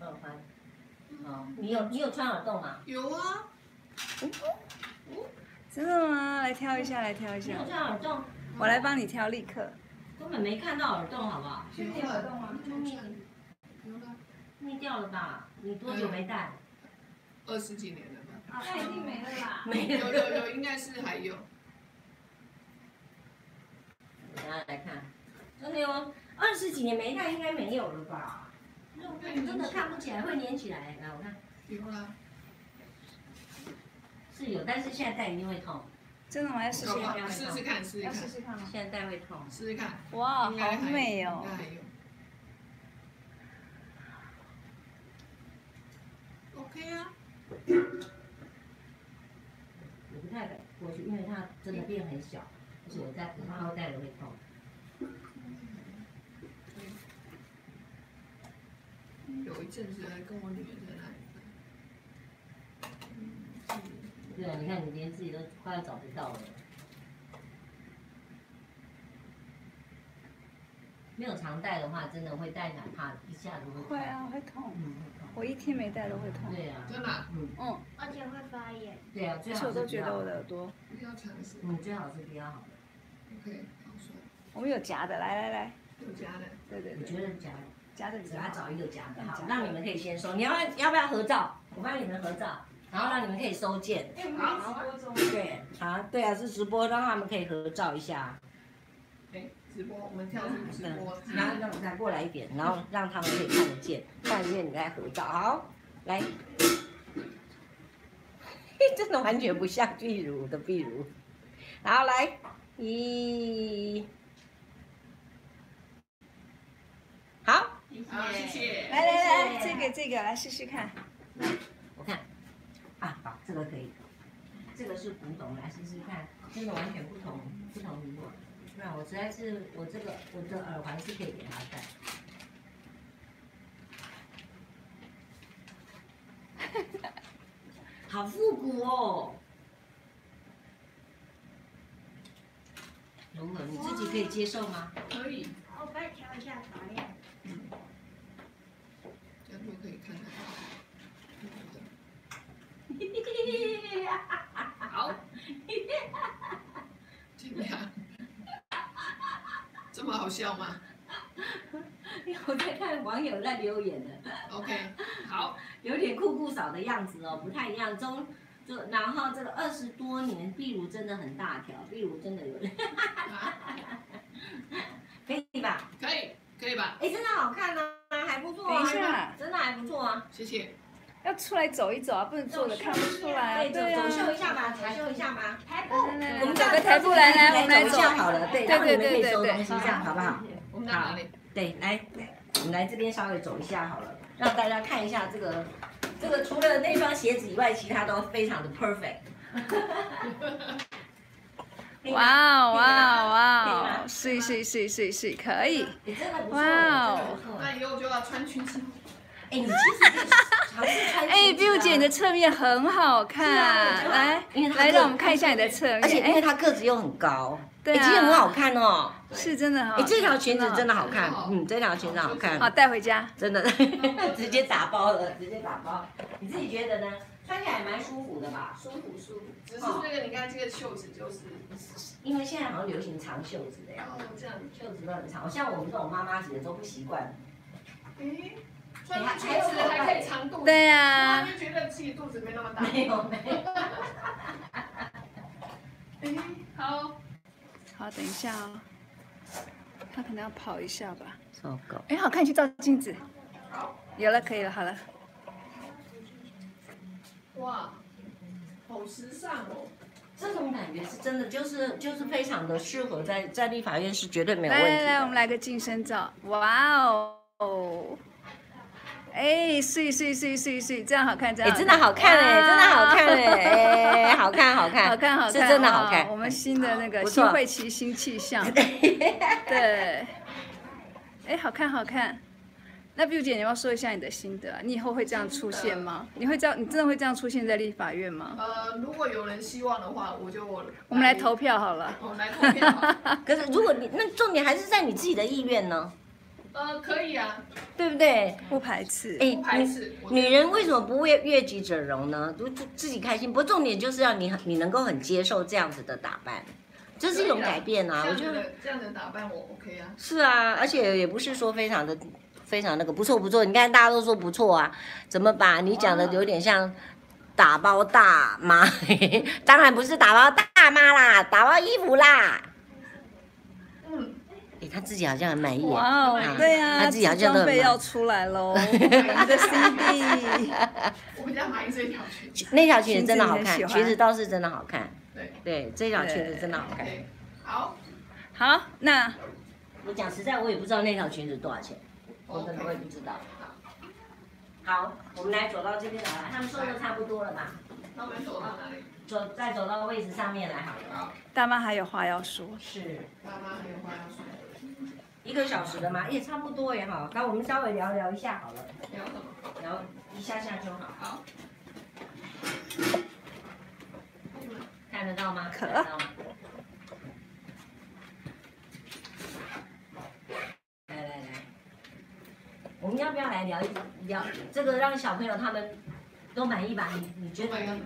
耳环，好，你有你有穿耳洞吗？有啊。真的吗？来挑一下，来挑一下。有穿耳洞。我来帮你挑，立刻。根本没看到耳洞，好不好？有耳洞吗？有了。掉了吧？你多久没戴？二十几年了吧。那已经没了吧？没有有有，应该是还有。大家来看，真的哟。二十几年没戴，应该没有了吧？那我看你真的看不起来，会粘起来。来，我看。有啦。是有，但是现在戴一定会痛。真的吗？要试试看。试试看，试试看。要试试看吗？现在戴会痛。试试看。哇，好美哦啊。我不太敢过去，因为它真的变很小，而且我在不怕我戴了会痛。有一阵子还跟我女儿在那里。对啊，你看你连自己都快要找不到了。没有常戴的话，真的会戴，哪怕一下子会痛。会啊，会痛。嗯，会痛。我一天没戴都会痛。对啊。真的？嗯。嗯。而且会发炎。对啊，最好是。我都觉得我的耳朵。不要尝试。嗯，最好是比较好的。OK，好说。我们有夹的，来来来。有夹的。对对。我觉得夹的。夹着，给他找一个夹的，好，让你们可以先收。你要不要要不要合照？我帮你们合照，然后让你们可以收件。好，对，好，对啊，是直播，让他们可以合照一下。哎，直播，我们跳出直播，然后让再过来一点，然后让他们可以看得见，看得见你在合照。好，来，真的完全不像壁炉的壁炉。好来，一，好。好，谢谢。来来来，这个这个来试试看。我看，啊，好，这个可以。这个是古董，来试试看，真的完全不同，不同礼物。我实在是，我这个我的耳环是可以给他戴。好复古哦。龙龙，你自己可以接受吗？可以。这么好笑吗 我在看网友在留言的。？OK，好，有点酷酷嫂的样子哦，不太一样。中就然后这个二十多年，壁炉真的很大条，壁炉真的有，啊 可以吧？可以，可以吧？哎，真的好看啊，还不错等一啊，下，真的还不错啊。谢谢。要出来走一走啊，不能坐着看不出来啊。对，啊走秀一下吧，走秀一下吧。台步，我们找个台步来来，我们来走一。下好了，对，对让你们可以对对对收东西，这样好不好？我们在哪里？对，来，我们来这边稍微走一下好了，让大家看一下这个，这个除了那双鞋子以外，其他都非常的 perfect。哇哦哇哦哇哦吗，是是是是是，可以。你真的不错，哇哦。那以后就要穿裙子。哎，你其实可以尝试穿。哎，Biu 姐，你的侧面很好看，来因为它来，让我们看一下你的侧面。而且因为哎，它个子又很高，对其实很好看哦。是真的好哎，这条裙子真的好看，嗯，这条裙子好看。好带回家。真的，直接打包了，直接打包。你自己觉得呢？穿起来蛮舒服的吧？舒服舒服。只是这个，你看这个袖子就是，因为现在好像流行长袖子的呀，哦，这样。袖子都很长，像我们这种妈妈级的都不习惯。诶，穿个裙子还可以长肚子。对我啊还，没觉得自己肚子没那么大。没有没有。哎，好。好，等一下哦。他可能要跑一下吧。糟糕。哎，好看，你去照镜子。好。有了，可以了，好了。哇，好时尚哦。这种感觉是真的，就是就是非常的适合在在立法院是绝对没有问题的。来来来，我们来个近身照。哇哦！哎，碎碎碎碎碎，这样好看，这样哎，真的好看哎，真的好看哎，哎，好看好看，好看好看，是真的好看。我们新的那个新会期新气象，对，哎，好看好看。那 Biu 姐，你要说一下你的心得啊？你以后会这样出现吗？你会这样，你真的会这样出现在立法院吗？呃，如果有人希望的话，我就我们来投，票好了。我们来投票好。可是如果你那重点还是在你自己的意愿呢，呃，可以啊，对不对？不排斥。哎不排斥。女人为什么不为悦己者容呢？就就自己开心。不过重点就是要你很你能够很接受这样子的打扮，这是一种改变啊。我觉得这样子的这样的打扮我 OK 啊。是啊，而且也不是说非常的非常那个不错不错。你看大家都说不错啊，怎么把你讲的有点像打包大妈？当然不是打包大妈啦，打包衣服啦。他自己好像很满意哦啊，对呀、啊，他自己好像都很装备要出来喽，我们的 CD。我比较满意这条裙子。那条裙子真的好看，裙子倒是真的好看。对对，这条裙子真的好看。好好，那我讲实在，我也不知道那条裙子多少钱，我真的我也不知道。好，我们来走到这边来了，他们说的差不多了吧？那我们走到哪里？走，再走到位置上面来好了。好，大妈还有话要说。是大妈还有话要说。一个小时的嘛，也差不多也好。那我们稍微聊聊一下好了，聊什么？聊一下下就好。好。看得到吗？可看得到吗？来来来，我们要不要来聊一聊这个，让小朋友他们都满意吧？你你觉得？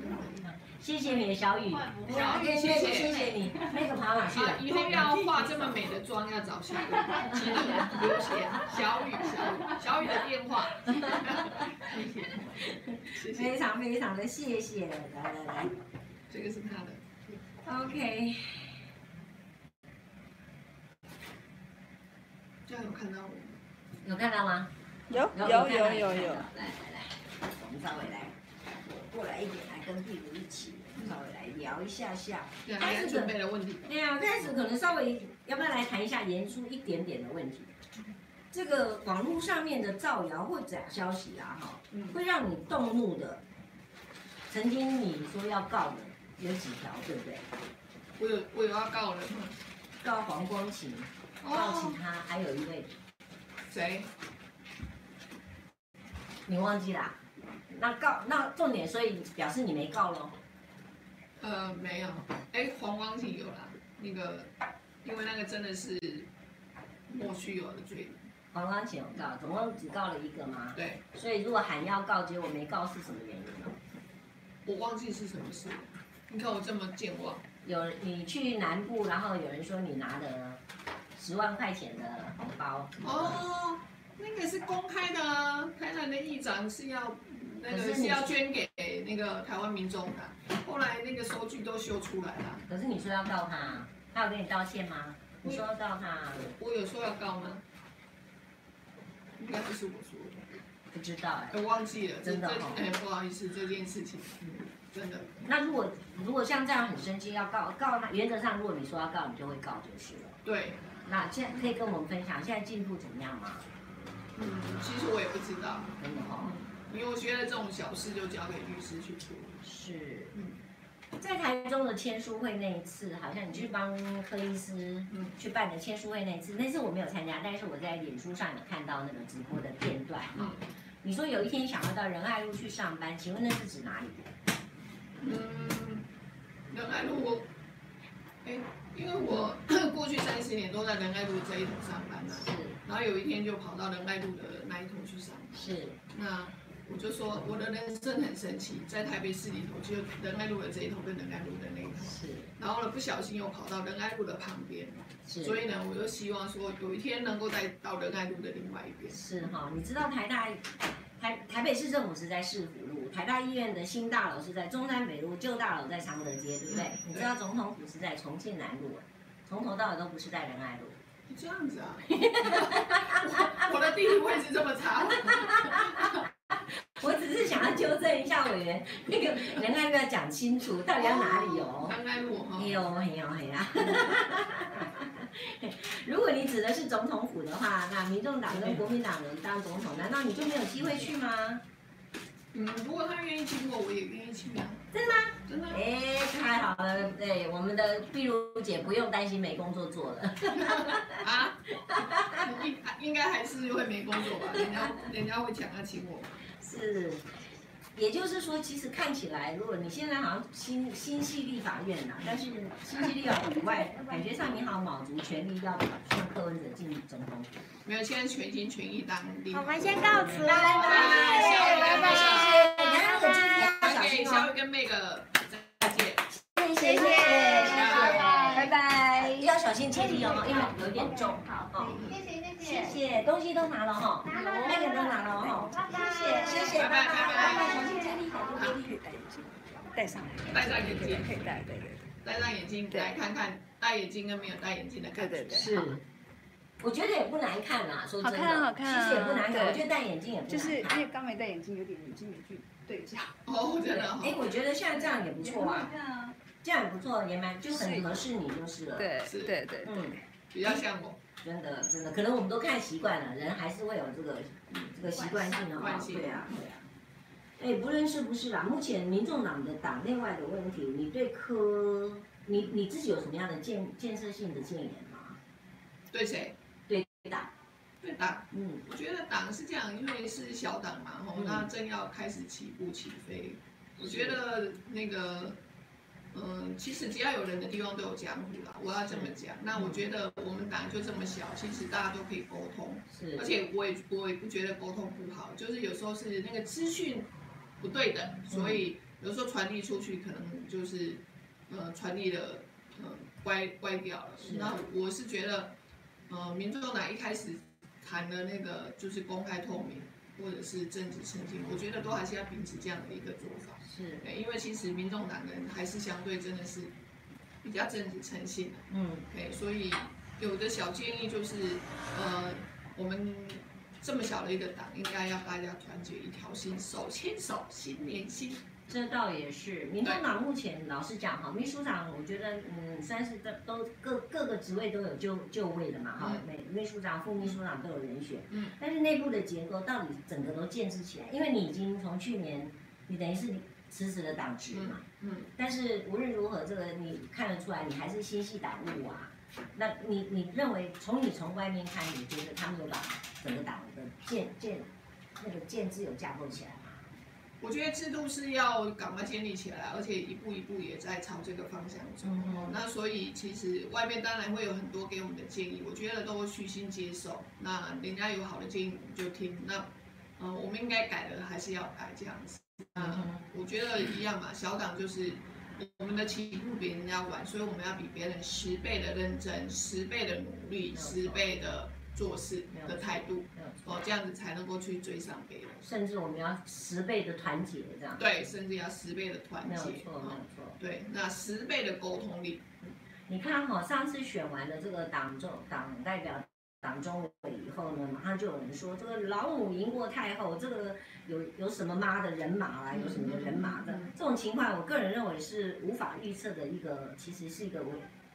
谢谢你的小雨，小雨谢谢谢谢你。那个跑哪去啊了，？以后要化这么美的妆，要找小雨，请你留言。小雨，小雨，小雨的电话。谢谢，谢谢。非常非常的谢谢，来来来这个是他的，，OK。这样有看到我吗？有看到吗？有有有有有。来来来，我们稍微来过来一点，来跟屁股一起，稍微来聊一下下。对，还有准备的问题。对啊，开始可能稍微要不要来谈一下严肃一点点的问题？这个网络上面的造谣或假消息啊，哈，嗯，会让你动怒的。曾经你说要告的有几条，对不对？我有我有要告人吗？告黄光芹，告哦其，他，还有一位谁？你忘记啦？那告那重点，所以表示你没告喽？呃，没有。哎，黄光芹有啦，那个，因为那个真的是莫须有的罪名。黄光芹有告，总共只告了一个吗？对，所以如果喊要告，结果没告是什么原因呢？我忘记是什么事。你看我这么健忘。有你去南部，然后有人说你拿的十万块钱的红包。哦，那个是公开的啊，台南的议长是要那个是要捐给那个台湾民众的，后来那个收据都修出来了。可是你说要告他，他有跟你道歉吗？你说要告他，我有说要告吗？应该不是我说的。不知道哎、欸，我忘记了，真的哎、欸，不好意思，这件事情，嗯，真的。那如果如果像这样很生气要告告他，原则上如果你说要告，你就会告就是了。对。那现在可以跟我们分享现在进度怎么样吗？嗯，其实我也不知道，真的哦。因为我觉得这种小事就交给律师去处理。是。嗯。在台中的签书会那一次，好像你去帮柯医师去办的签书会那一次，那次我没有参加，但是我在脸书上有看到那个直播的片段。嗯。你说有一天想要到仁爱路去上班，请问那是指哪里？嗯，仁爱路我，哎，因为我过去三十年都在仁爱路这一头上班嘛。是。然后有一天就跑到仁爱路的那一头去上班。是。那。我就说我的人生很神奇，在台北市里头，就仁爱路的这一头跟仁爱路的那一头，是，然后呢，不小心又跑到仁爱路的旁边，是，所以呢，我就希望说有一天能够再到仁爱路的另外一边。是哈，你知道台大台台北市政府是在市府路，台大医院的新大楼是在中山北路，旧大楼在常德街，对不对？嗯、对，你知道总统府是在重庆南路，从头到尾都不是在仁爱路。这样子啊？我，我的地理位置这么差？我只是想要纠正一下委员，那个仁爱路要讲清楚，到底要哪里哦？仁爱路哈。哎呦，哎呦嘿呀！如果你指的是总统府的话，那民众党跟国民党人当总统，难道你就没有机会去吗？嗯，如果他愿意请我，我也愿意去啊。真的吗？真的。哎，太好了，对，我们的碧如姐不用担心没工作做了。啊？应应该还是会没工作吧？人家人家会抢着请我。是，也就是说，其实看起来，如果你现在好像新新系立法院呐，但是新系立法以外，感觉上你好卯足全力要送柯文哲进总统府。没有，现在全心全意当立。我们先告辞了，拜拜，小雨拜拜，谢谢。你看那个今天要小心哦。小雨跟那个再见，谢谢，谢谢，拜拜。要小心切记哦，因为有点重。好，好，谢谢。谢谢，东西都拿了哈，那个都拿了哈，谢谢，谢谢，拜拜，拜拜，小心注意，小心注意，戴上，戴上眼镜，可以戴，对对，戴上眼镜来看看戴眼镜跟没有戴眼镜的感觉，对对对，是，我觉得也不难看啦，说真的，好看好看，其实也不难看，我觉得戴眼镜也不难看，就是因为刚没戴眼镜，有点眼睛没去对焦，哦，真的，哎，我觉得现在这样也不错啊，这样也不错，也蛮就很合适你就是了，对，是，对对，嗯，比较像我。真的，真的，可能我们都看习惯了，人还是会有这个这个习惯性的哈，对啊，对啊。哎，不论是不是啦，目前民众党的党内外的问题，你对科，你你自己有什么样的建建设性的建言吗？对谁？对党。对党。嗯，我觉得党是这样，因为是小党嘛，吼，那正要开始起步起飞，我觉得那个。嗯，其实只要有人的地方都有江湖啦。我要这么讲，那我觉得我们党就这么小，其实大家都可以沟通。是，而且我也我也不觉得沟通不好，就是有时候是那个资讯不对的，所以有时候传递出去可能就是呃传递的呃歪歪掉了。那我是觉得，呃，民众党一开始谈的那个就是公开透明。或者是政治诚信，我觉得都还是要秉持这样的一个做法。是，因为其实民众党人还是相对真的是比较政治诚信的。嗯，对，所以有的小建议就是，呃，我们这么小的一个党，应该要大家团结一条心，手牵手，心连心。这倒也是，民众党目前老实讲哈，秘书长我觉得嗯，算是都都各各个职位都有就就位的嘛哈，每秘书长、副秘书长都有人选，嗯，但是内部的结构到底整个都建制起来，因为你已经从去年你等于是辞职了党职嘛，嗯，但是无论如何，这个你看得出来，你还是心系党务啊，那你你认为从你从外面看，你觉得他们有把整个党的建建那个建制有架构起来？我觉得制度是要赶快建立起来，而且一步一步也在朝这个方向走。那所以其实外面当然会有很多给我们的建议，我觉得都虚心接受。那人家有好的建议，我们就听。那，嗯，我们应该改的还是要改这样子。嗯，我觉得一样嘛，小党就是，我们的起步比人家晚，所以我们要比别人十倍的认真，十倍的努力，十倍的做事的态度，哦，这样子才能够去追上别人。甚至我们要十倍的团结，这样。对，甚至要十倍的团结。没有错，没有错。对，那十倍的沟通力。你看哈，上次选完了这个党中党代表。党中委以后呢，马上就有人说这个老母赢过太后，这个有有什么妈的人马啊，有什么人马的这种情况，我个人认为是无法预测的一个，其实是一个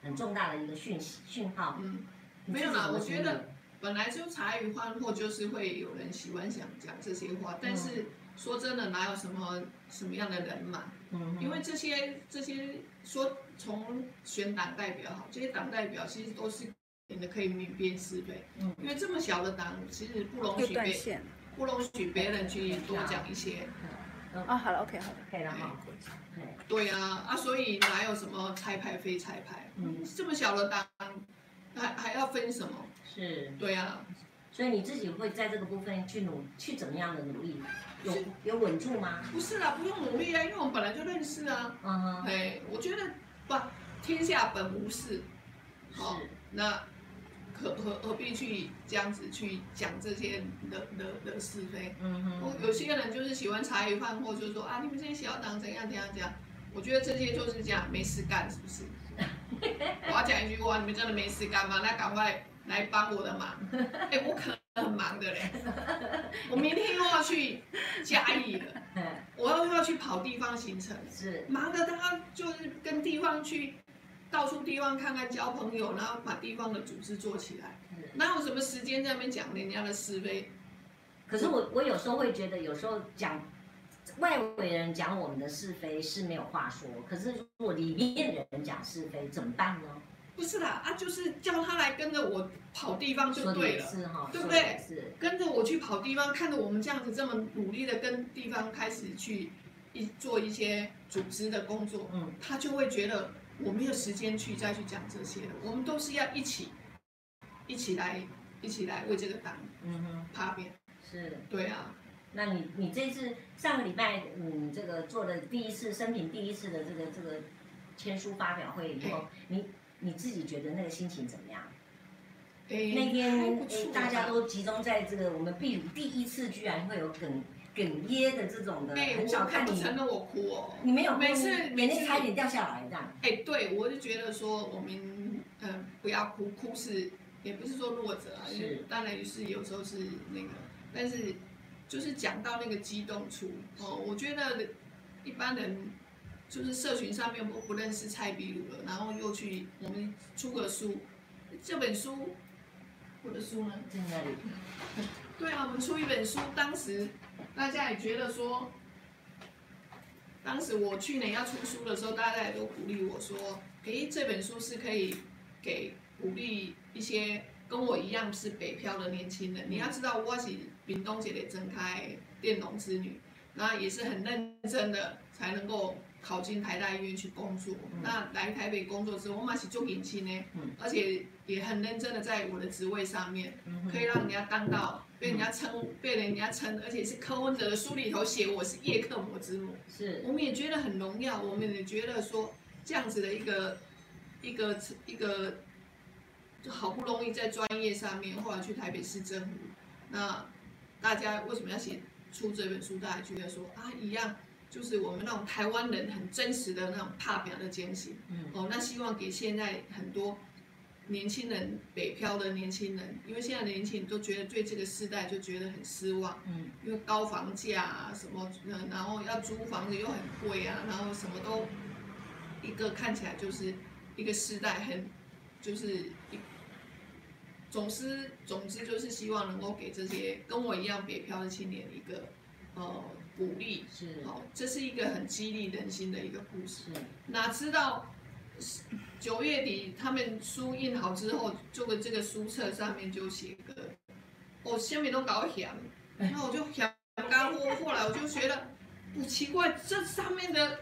很重大的一个讯息讯号。嗯，没有啦，我觉得本来就茶余饭后就是会有人喜欢想讲这些话，但是说真的，哪有什么什么样的人嘛？嗯，因为这些这些说从选党代表好，这些党代表其实都是。的可以明辨是非，嗯，因为这么小的党，其实不容许别不容许别人去多讲一些。嗯，啊，好了，OK，好了，可以了哈。对啊，啊，所以哪有什么拆牌非拆牌？嗯，这么小的党，还还要分什么？是。对啊，所以你自己会在这个部分去努去怎么样的努力？有有稳住吗？不是啦，不用努力啊，因为我们本来就认识啊。嗯哼。哎，我觉得不，天下本无事。好，那。何何何必去这样子去讲这些的的的是非？嗯哼，有些人就是喜欢茶余饭后就说啊，你们这些小党怎样怎样怎样。我觉得这些就是这样没事干，是不是？我要讲一句话，你们真的没事干吗？那赶快来帮我的忙。哎、欸，我可能很忙的嘞，我明天又要去嘉义了，我又要去跑地方行程，是忙的，他就是跟地方去。到处地方看看，交朋友，然后把地方的组织做起来，哪有什么时间在那边讲人家的是非？可是我我有时候会觉得，有时候讲外围人讲我们的是非是没有话说，可是如果里面的人讲是非怎么办呢？不是啦，啊，就是叫他来跟着我跑地方就对了，是哈，对不对？是跟着我去跑地方，看着我们这样子这么努力的跟地方开始去一做一些组织的工作，嗯，他就会觉得。我没有时间去再去讲这些了，我们都是要一起，一起来，一起来为这个党，嗯哼，趴边，是，对啊。那你你这次上个礼拜，嗯，这个做的第一次生平第一次的这个这个签书发表会以后，你你自己觉得那个心情怎么样？欸、那天、欸、大家都集中在这个我们秘鲁第一次，居然会有哽。哽咽的这种的，哎、欸，很少看你，成了我哭哦。你没有，每次每次差一点掉下来这样。哎、欸，对，我就觉得说我们，嗯、呃，不要哭，哭是也不是说弱者啊，是当然也是有时候是那个，但是就是讲到那个激动处哦，我觉得一般人就是社群上面我不认识蔡壁如了，然后又去我们出个书，这本书，我的书呢？在哪里？对啊，我们出一本书，当时。大家也觉得说，当时我去年要出书的时候，大家也都鼓励我说，诶，这本书是可以给鼓励一些跟我一样是北漂的年轻人。你要知道，我是屏东姐的真开电农之女，那也是很认真的才能够考进台大医院去工作。那来台北工作之后，我嘛是做年轻呢，而且也很认真的在我的职位上面，可以让人家当到。被人家称，被人家称，而且是柯文哲的书里头写我是叶克膜之母，是，我们也觉得很荣耀，我们也觉得说这样子的一个一个一个，就好不容易在专业上面，后来去台北市政府，那大家为什么要写出这本书？大家觉得说啊，一样就是我们那种台湾人很真实的那种怕表的艰辛，嗯，哦，那希望给现在很多。年轻人，北漂的年轻人，因为现在的年轻人都觉得对这个时代就觉得很失望，嗯，因为高房价啊什么，然后要租房子又很贵啊，然后什么都，一个看起来就是一个时代很，就是一，总之总之就是希望能够给这些跟我一样北漂的青年一个，呃，鼓励，是，好，这是一个很激励人心的一个故事，哪知道。九月底他们书印好之后，这个这个书册上面就写个，我下面都搞响，然后我就想干货。后来我就觉得不奇怪，这上面的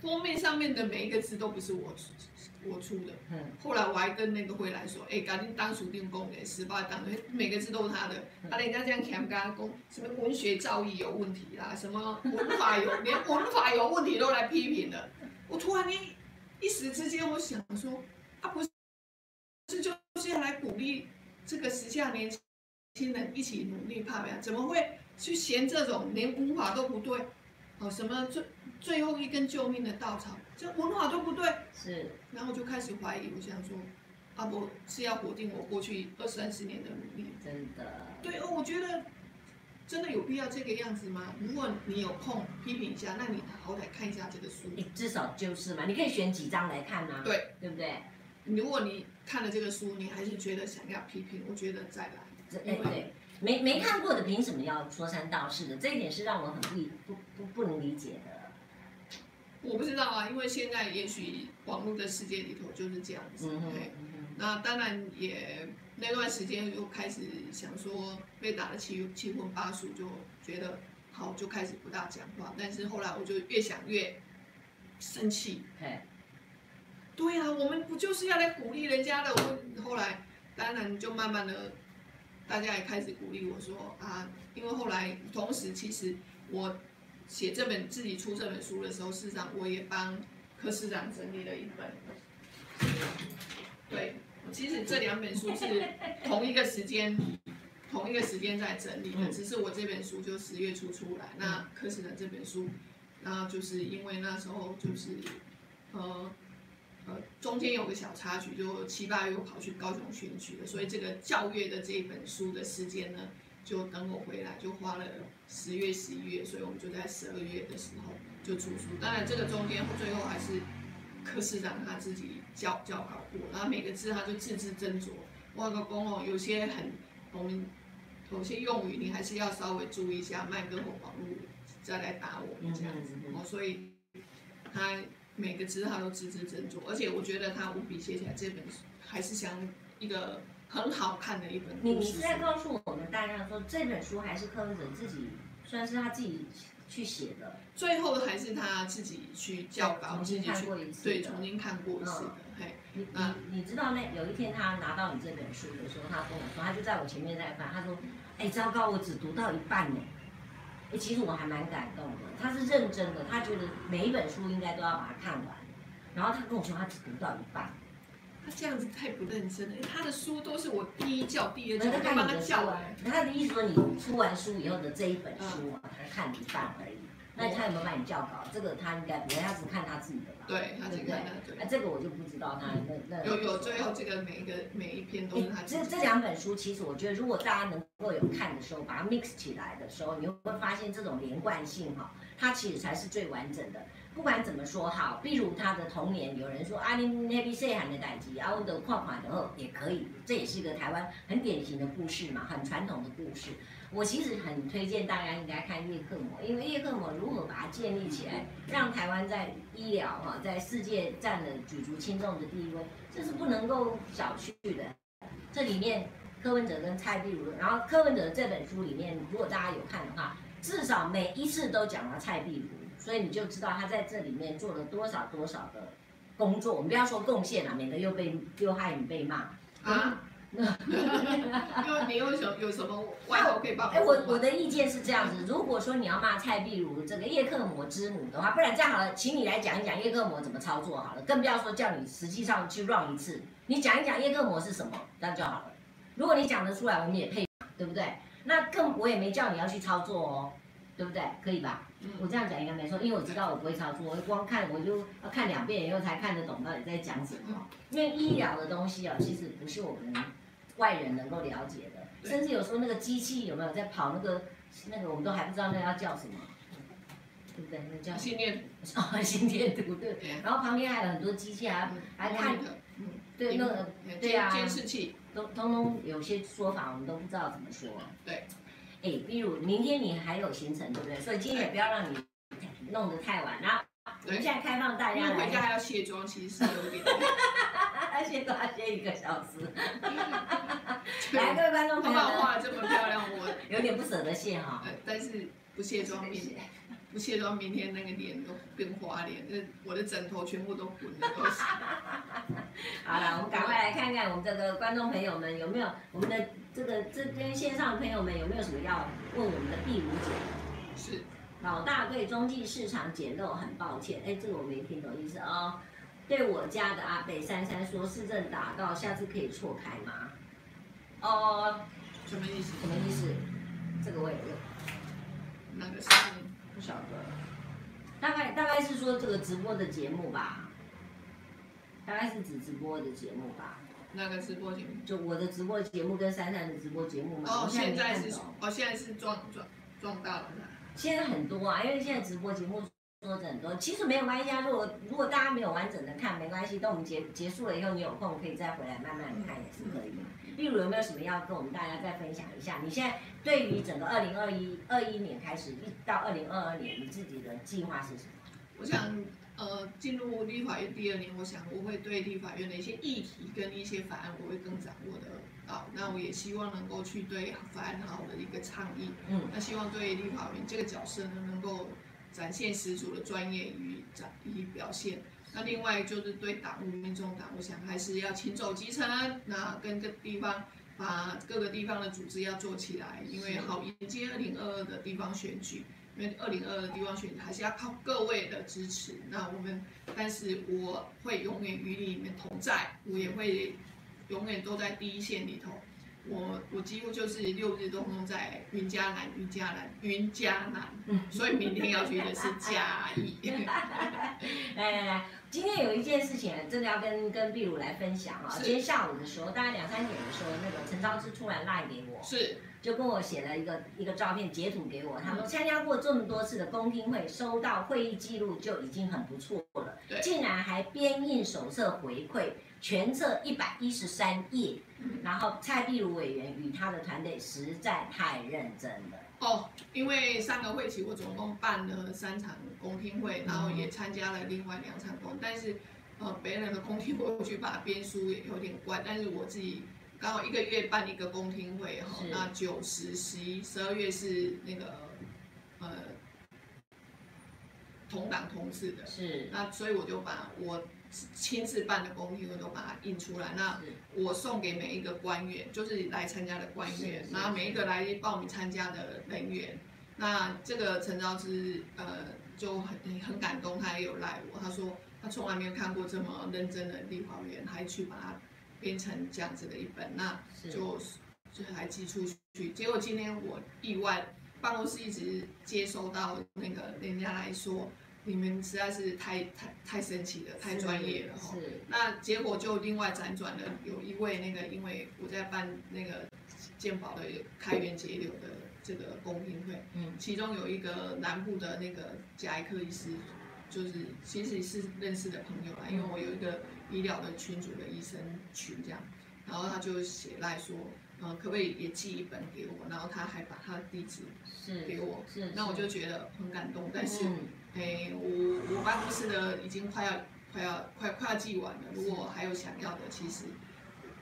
封面上面的每一个字都不是我我出的。后来我还跟那个回来说，哎，赶紧当属定工给，十八当每个字都是他的。他人家这样强干工，什么文学造诣有问题啦，什么文法有连文法有问题都来批评了。我突然间一时之间，我想说，啊，不是，这就是要来鼓励这个时下年轻人一起努力怕呀？怎么会去嫌这种连文法都不对？哦，什么最最后一根救命的稻草，这文化都不对。是，然后我就开始怀疑，我想说，啊，不是要否定我过去二三十年的努力？真的。对哦，我觉得。真的有必要这个样子吗？如果你有空批评一下，那你好歹看一下这个书。你至少就是嘛，你可以选几张来看啊。对，对不对？如果你看了这个书，你还是觉得想要批评，我觉得再来。哎，对，没没看过的凭什么要说三道四的？这一点是让我很不不不不能理解的。我不知道啊，因为现在也许网络的世界里头就是这样子。嗯哼。那当然也。那段时间又开始想说被打的七七荤八素，就觉得好，就开始不大讲话。但是后来我就越想越生气。对啊，我们不就是要来鼓励人家的？我后来当然就慢慢的，大家也开始鼓励我说啊，因为后来同时其实我写这本自己出这本书的时候，事实上我也帮柯市长整理了一本。对。其实这两本书是同一个时间，同一个时间在整理的，只是我这本书就十月初出来，那柯市长这本书，然后就是因为那时候就是，呃，呃，中间有个小插曲，就七八月我跑去高雄选举了，所以这个教育的这一本书的时间呢，就等我回来就花了十月十一月，所以我们就在十二月的时候就出书，当然这个中间最后还是。柯市长他自己校校稿过，然后每个字他就字字斟酌。我个公哦，有些很我们有些用语你还是要稍微注意一下，麦克风网络再来打我们这样子哦。所以他每个字他都字字斟酌，而且我觉得他五笔写起来这本书还是像一个很好看的一本书。你你是在告诉我们大家说，这本书还是柯文哲自己算是他自己。去写的，最后还是他自己去校稿，自己去对重新看过一次的。嘿，你你你知道那有一天他拿到你这本书的时候，他跟我说，他就在我前面在翻，他说，哎，糟糕，我只读到一半呢。哎，其实我还蛮感动的，他是认真的，他觉得每一本书应该都要把它看完。然后他跟我说，他只读到一半。他这样子太不认真了，他的书都是我第一叫、第二叫，我帮他校完。他的意思说，你出完书以后的这一本书啊，他看一半而已。那他有没有帮你教稿？这个他应该不会，他只看他自己的吧？对，他只看他对。那这个我就不知道他那那。有有，最后这个每一个每一篇都是他。这这两本书，其实我觉得，如果大家能够有看的时候，把它 mix 起来的时候，你会发现这种连贯性哈，它其实才是最完整的。不管怎么说哈，比如他的童年，有人说啊，你那边谁喊的代志啊，我的跨款的后也可以，这也是一个台湾很典型的故事嘛，很传统的故事。我其实很推荐大家应该看叶克膜，因为叶克膜如何把它建立起来，让台湾在医疗哈，在世界占了举足轻重的地位，这是不能够小觑的。这里面柯文哲跟蔡壁如，然后柯文哲这本书里面，如果大家有看的话，至少每一次都讲到蔡壁如。所以你就知道他在这里面做了多少多少的工作，我们不要说贡献了，免得又被又害你被骂啊。因为你有什么有什么外号可以帮我？哎，我我的意见是这样子，如果说你要骂蔡碧如这个叶克膜之母的话，不然这样好了，请你来讲一讲叶克膜怎么操作好了，更不要说叫你实际上去 run 一次，你讲一讲叶克膜是什么，这样就好了。如果你讲得出来，我们也配，对不对？那更我也没叫你要去操作哦。对不对？可以吧？嗯、我这样讲应该没错，因为我知道我不会操作，我光看我就要看两遍以后才看得懂到底在讲什么。因为医疗的东西啊，其实不是我们外人能够了解的，甚至有时候那个机器有没有在跑那个那个，我们都还不知道那要叫什么，对不对？那叫心电哦，心电图对。然后旁边还有很多机器还还看，嗯，对那个对啊，监视器，都通通有些说法我们都不知道怎么说。对。哎，比如明天你还有行程，对不对？所以今天也不要让你弄得太晚。然后我们现在开放大家来。回家还要卸妆，其实是有点。卸妆卸一个小时。来，各位观众朋友。画的这么漂亮，我 有点不舍得卸哈。但是不卸妆，明天不卸妆，明天那个脸都变花脸，那我的枕头全部都滚了都是。好了，我们赶快来看看我们这个观众朋友们有没有我们的。这个这边线上的朋友们有没有什么要问我们的第五姐？是，老大对中继市场捡漏很抱歉，哎，这个我没听懂意思哦。对我家的阿北珊珊说，市政打到下次可以错开吗？哦，什么意思？什么意思？这个我也有。那个是不晓得。大概大概是说这个直播的节目吧，大概是指直播的节目吧。那个直播节目？就我的直播节目跟珊珊的直播节目嘛。哦，现在是哦，现在是撞撞撞到了。现在很多啊，因为现在直播节目说的很多，其实没有关系啊。如果如果大家没有完整的看，没关系，等我们结结束了以后，你有空可以再回来慢慢看也是可以的。例如有没有什么要跟我们大家再分享一下？你现在对于整个二零二一二一年开始一到二零二二年，你自己的计划是什么？我想，呃，进入立法院第二年，我想我会对立法院的一些议题跟一些法案，我会更掌握的到。那我也希望能够去对法案好的一个倡议。嗯。那希望对立法院这个角色呢，能够展现十足的专业与展与表现。那另外就是对党务民众党，我想还是要勤走基层，那跟各地方把各个地方的组织要做起来，因为好迎接二零二二的地方选举，因为二零二二的地方选举还是要靠各位的支持。那我们，但是我会永远与你们同在，我也会永远都在第一线里头。我我几乎就是六日都用在云嘉南、云嘉南、云嘉南，所以明天要去的是嘉义。来来来，今天有一件事情真的要跟跟闭鲁来分享啊！今天下午的时候，大概两三点的时候，那个陈昭之突然赖给我，是就跟我写了一个一个照片截图给我，他说参加过这么多次的公听会，收到会议记录就已经很不错了，对，竟然还编印手册回馈。全册一百一十三页，然后蔡壁如委员与他的团队实在太认真了。哦，因为上个会期我总共办了三场公听会，然后也参加了另外两场公，但是呃别人的公听会我去把它编书也有点怪，但是我自己刚好一个月办一个公听会哈，那九十十一十二月是那个呃同党同事的，是，那所以我就把我。亲自办的公听我都把它印出来，那我送给每一个官员，就是来参加的官员，然后每一个来报名参加的人员，那这个陈昭之呃就很很感动，他也有赖我，他说他从来没有看过这么认真的立法院，还去把它编成这样子的一本，那就就还寄出去，结果今天我意外办公室一直接收到那个人家来说。你们实在是太太太神奇了，太专业了哈。那结果就另外辗转了，有一位那个，因为我在办那个鉴宝的开源节流的这个公听会，嗯，其中有一个南部的那个甲医科医师，就是其实是认识的朋友啦，因为我有一个医疗的群组的医生群这样，然后他就写来说，嗯，可不可以也寄一本给我？然后他还把他的地址是给我，是，是，那我就觉得很感动，但是。嗯哎，我我办公室的已经快要快要快快要寄完了。如果还有想要的，其实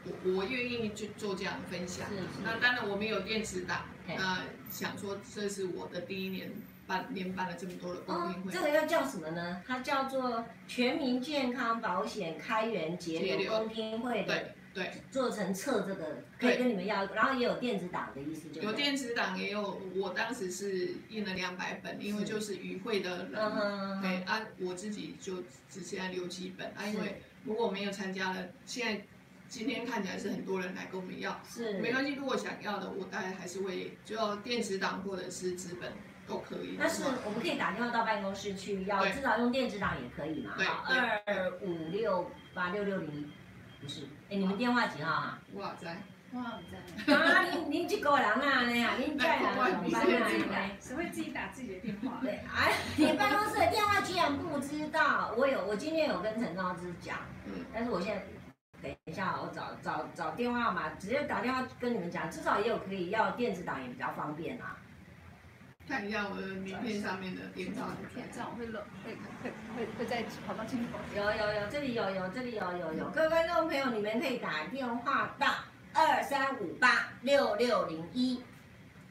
我我愿意去做这样的分享。那当然我们有电子档，那想说这是我的第一年办连办了这么多的公听会。哦，这个要叫什么呢？它叫做全民健康保险开源节流公听会的。对，做成册这个可以跟你们要，然后也有电子档的意思就有电子档也有，我当时是印了两百本，因为就是与会的人，对，啊，我自己就只现在留几本，啊，因为如果没有参加了，现在今天看起来是很多人来跟我们要，是。没关系，如果想要的，我大概还是会就电子档或者是纸本都可以。但是我们可以打电话到办公室去要，至少用电子档也可以嘛，对，二五六八六六零。不是，哎，你们电话几号啊？我在，我在。啊，您您几个人啊？那呀，您在哪？怎么办啊？谁会自己打自己的电话？对，哎，你办公室的电话居然不知道？我有，我今天有跟陈昭之讲，嗯，但是我现在等一下，我找找找电话号码，直接打电话跟你们讲，至少也有可以要电子档也比较方便啊。看一下我的名片上面的电话，这样会漏，会会会会再跑到进口。有有有，这里有有，这里有有有。各位观众朋友，你们可以打电话到二三五八六六零一，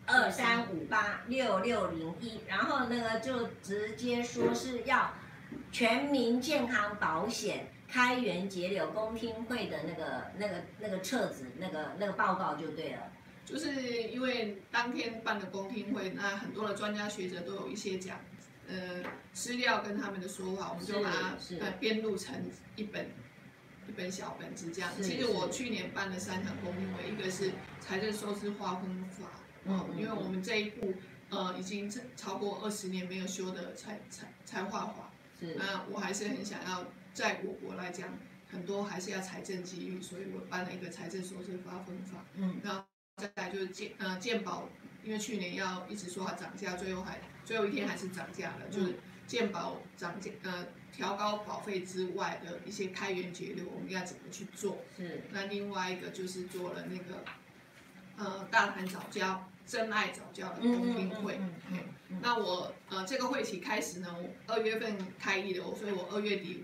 二三五八六六零一，然后那个就直接说是要全民健康保险开源节流公听会的那个那个那个册子，那个那个报告就对了。就是因为当天办的公听会，那很多的专家学者都有一些讲，呃，资料跟他们的说法，我们就把它呃编录成一本一本小本子这样。其实我去年办了三场公听会，一个是财政收支划分法，嗯，因为我们这一部呃已经超过二十年没有修的财财财划法，是，那我还是很想要在我国来讲。很多还是要财政机遇，所以我办了一个财政收支划分法。嗯，然后再来就是健呃健保，因为去年要一直说它涨价，最后还最后一天还是涨价了，嗯、就是健保涨价呃调高保费之外的一些开源节流，我们要怎么去做？是。那另外一个就是做了那个呃大谈早教真爱早教的公听会。嗯，嗯，嗯，嗯那我呃这个会期开始呢，我二月份开议的，所以我二月底。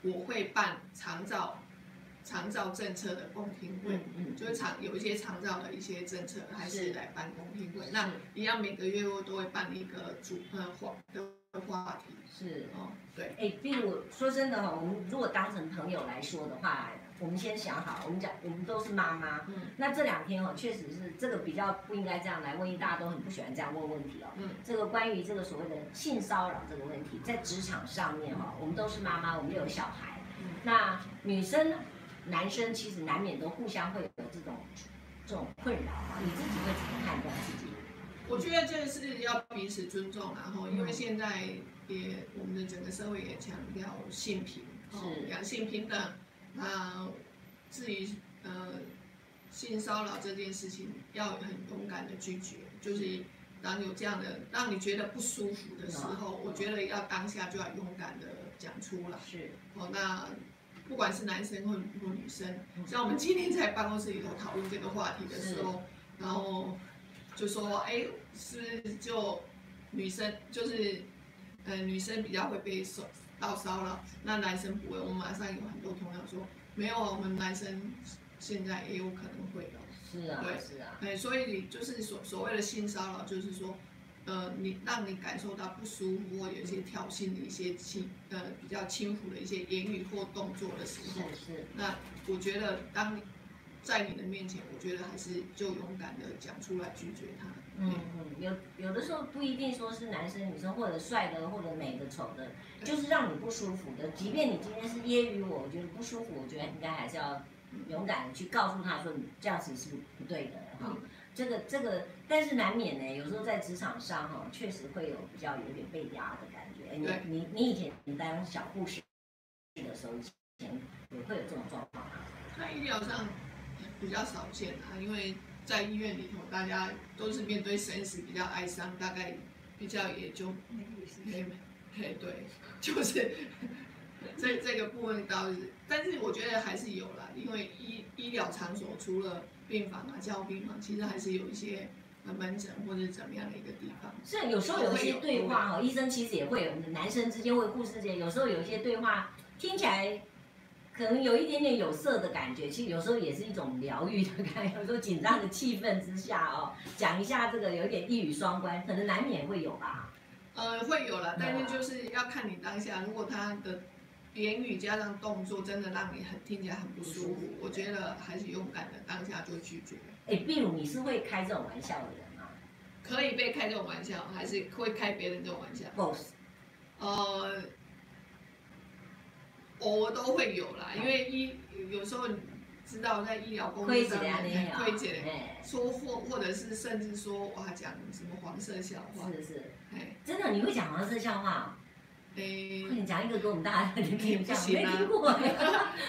我会办长照、长照政策的公听会，嗯嗯、就是长有一些长照的一些政策，还是来办公听会。那一样每个月我都会办一个主呃话的话题。是哦，对。哎，比如说真的哈，我们如果当成朋友来说的话，我们先想好，我们讲我们都是妈妈，嗯，那这两天哦，确实是这个比较不应该这样来问，因为大家都很不喜欢这样问问题哦。嗯，这个关于这个所谓的性骚扰这个问题，在职场上面哈，我们都是妈妈，我们有小孩，嗯，那女生、男生其实难免都互相会有这种这种困扰啊，你自己会怎么判断自己？我觉得这是要彼此尊重，然后因为现在也我们的整个社会也强调性平，是两性平等。那至于呃性骚扰这件事情，要很勇敢的拒绝，就是当有这样的让你觉得不舒服的时候，我觉得要当下就要勇敢的讲出来。是哦，那不管是男生或或女生，像我们今天在办公室里头讨论这个话题的时候，然后就说，哎，是不是就女生就是呃女生比较会被受。到骚扰，那男生不会。我马上有很多朋友说，没有啊，我们男生现在也有可能会的。是啊，对，是啊。哎，所以就是所所谓的性骚扰，就是说，呃，你让你感受到不舒服，或有一些挑衅的一些轻，呃，比较轻浮的一些言语或动作的时候，是是。那我觉得，当你在你的面前，我觉得还是就勇敢的讲出来拒绝他。嗯嗯，有有的时候不一定说是男生女生，或者帅的，或者美的丑的，就是让你不舒服的。即便你今天是揶揄我，我觉得不舒服，我觉得应该还是要勇敢的去告诉他说，你这样子是不对的哈。这个这个，但是难免呢，有时候在职场上哈，确实会有比较有点被压的感觉。你你你以前你当小护士的时候，以前也会有这种状况吗？在医疗上比较少见啊，因为。在医院里头，大家都是面对生死，比较哀伤，大概比较也就，嘿，嘿，对，就是 这这个部分倒是，但是我觉得还是有啦，因为医医疗场所除了病房啊、交病房，其实还是有一些门诊或者怎么样的一个地方。是有时候有一些对话哈，医生其实也会有男生之间或护士之间，有时候有一些对话听起来。可能有一点点有色的感觉，其实有时候也是一种疗愈的感觉。有时候紧张的气氛之下哦，讲一下这个有点一语双关，可能难免会有吧。呃，会有了，但是就是要看你当下。如果他的言语加上动作真的让你很听起来很不舒服，我觉得还是勇敢的当下就拒绝。哎，比如你是会开这种玩笑的人吗？可以被开这种玩笑，还是会开别人这种玩笑？Boss，呃。我都会有啦，因为医有时候你知道在医疗工作上面很亏欠，说或或者是甚至说哇讲什么黄色笑话，是是，哎，真的你会讲黄色笑话？哎，你讲一个给我们大家听听，不行啊，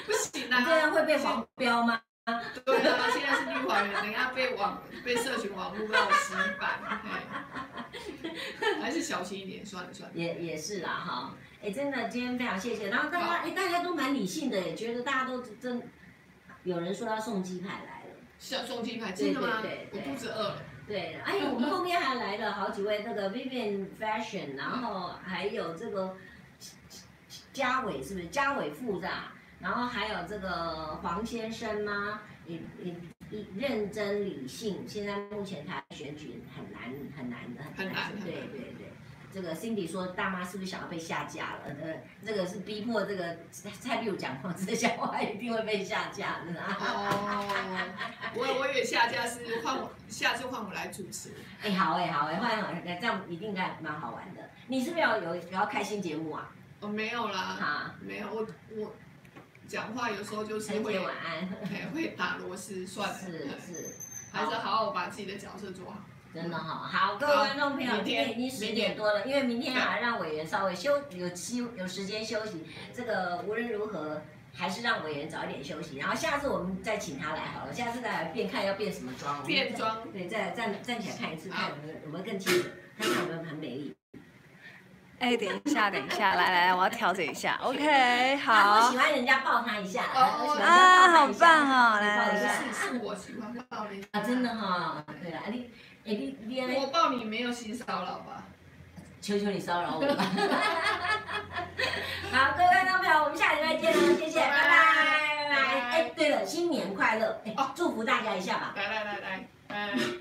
不行啊，这样会被黄标吗？对啊，现在是绿华人，等下被网被社群网络要洗版，还是小心一点，算了算了。也也是啦哈，哎，真的今天非常谢谢，然后大家哎大家都蛮理性的，也觉得大家都真，有人说要送鸡排来了，是要送鸡排，真的吗？对对对，我肚子饿了。对，哎呦，我们后面还来了好几位，那个 Vivian Fashion，然后还有这个嘉伟是不是？嘉伟副长。然后还有这个黄先生吗？也也认真理性。现在目前台选举很难很难的，很难。对对对。这个 Cindy 说大妈是不是想要被下架了？呃，这个是逼迫这个蔡壁如讲话，这讲话一定会被下架的啊。哦，我我以为下架是换我，下次换我来主持。哎，好哎，好哎，换好，这样一定该蛮好玩的。你是不是要有有要开新节目啊？哦，没有啦，啊，没有，我我讲话有时候就是陈会晚安。会打螺丝，算了，是是，还是好好把自己的角色做好。真的哈，好，各位观众朋友，今天已经十点多了，因为明天。还要让委员稍微休有休有时间休息，这个无论如何还是让委员早一点休息，然后下次我们再请他来好了，下次再来变看要变什么妆，变妆，对，再站站起来看一次，看有没有？有没有更清楚，看看有没有很美丽。哎，等一下，等一下，来来，我要调整一下，OK，好。我喜欢人家抱他一下，啊，好棒哦，来来来，是是我喜欢抱你。啊，真的哈，对了，你。哎，你你我抱你没有性骚扰吧？求求你骚扰我吧！好，各位观众朋友，我们下礼拜见了，谢谢，拜拜拜拜。哎，对了，新年快乐！哎，祝福大家一下吧。来来来来，嗯，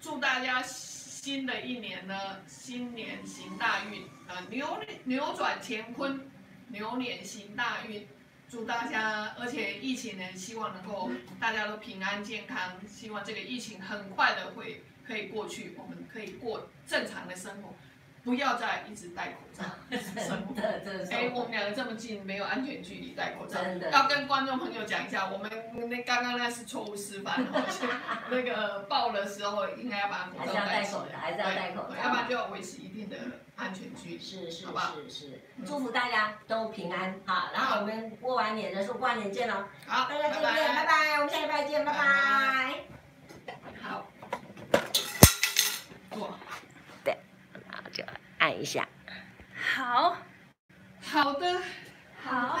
祝大家新的一年呢，新年行大运，呃，扭扭转乾坤，牛年行大运。祝大家，而且疫情呢，希望能够大家都平安健康，希望这个疫情很快的会可以过去，我们可以过正常的生活。不要再一直戴口罩，真的，真的。哎，我们两个这么近，没有安全距离戴口罩，要跟观众朋友讲一下，我们那刚刚那是错误示范，那个爆的时候应该要把口罩戴起来，还是要戴口罩，要不然就要维持一定的安全距离。是是是是，祝福大家都平安好，然后我们过完年的时候，过完年见喽。好，大家再见面，拜拜，我们下礼拜见，拜拜。好。坐。就按一下，好，好的，好。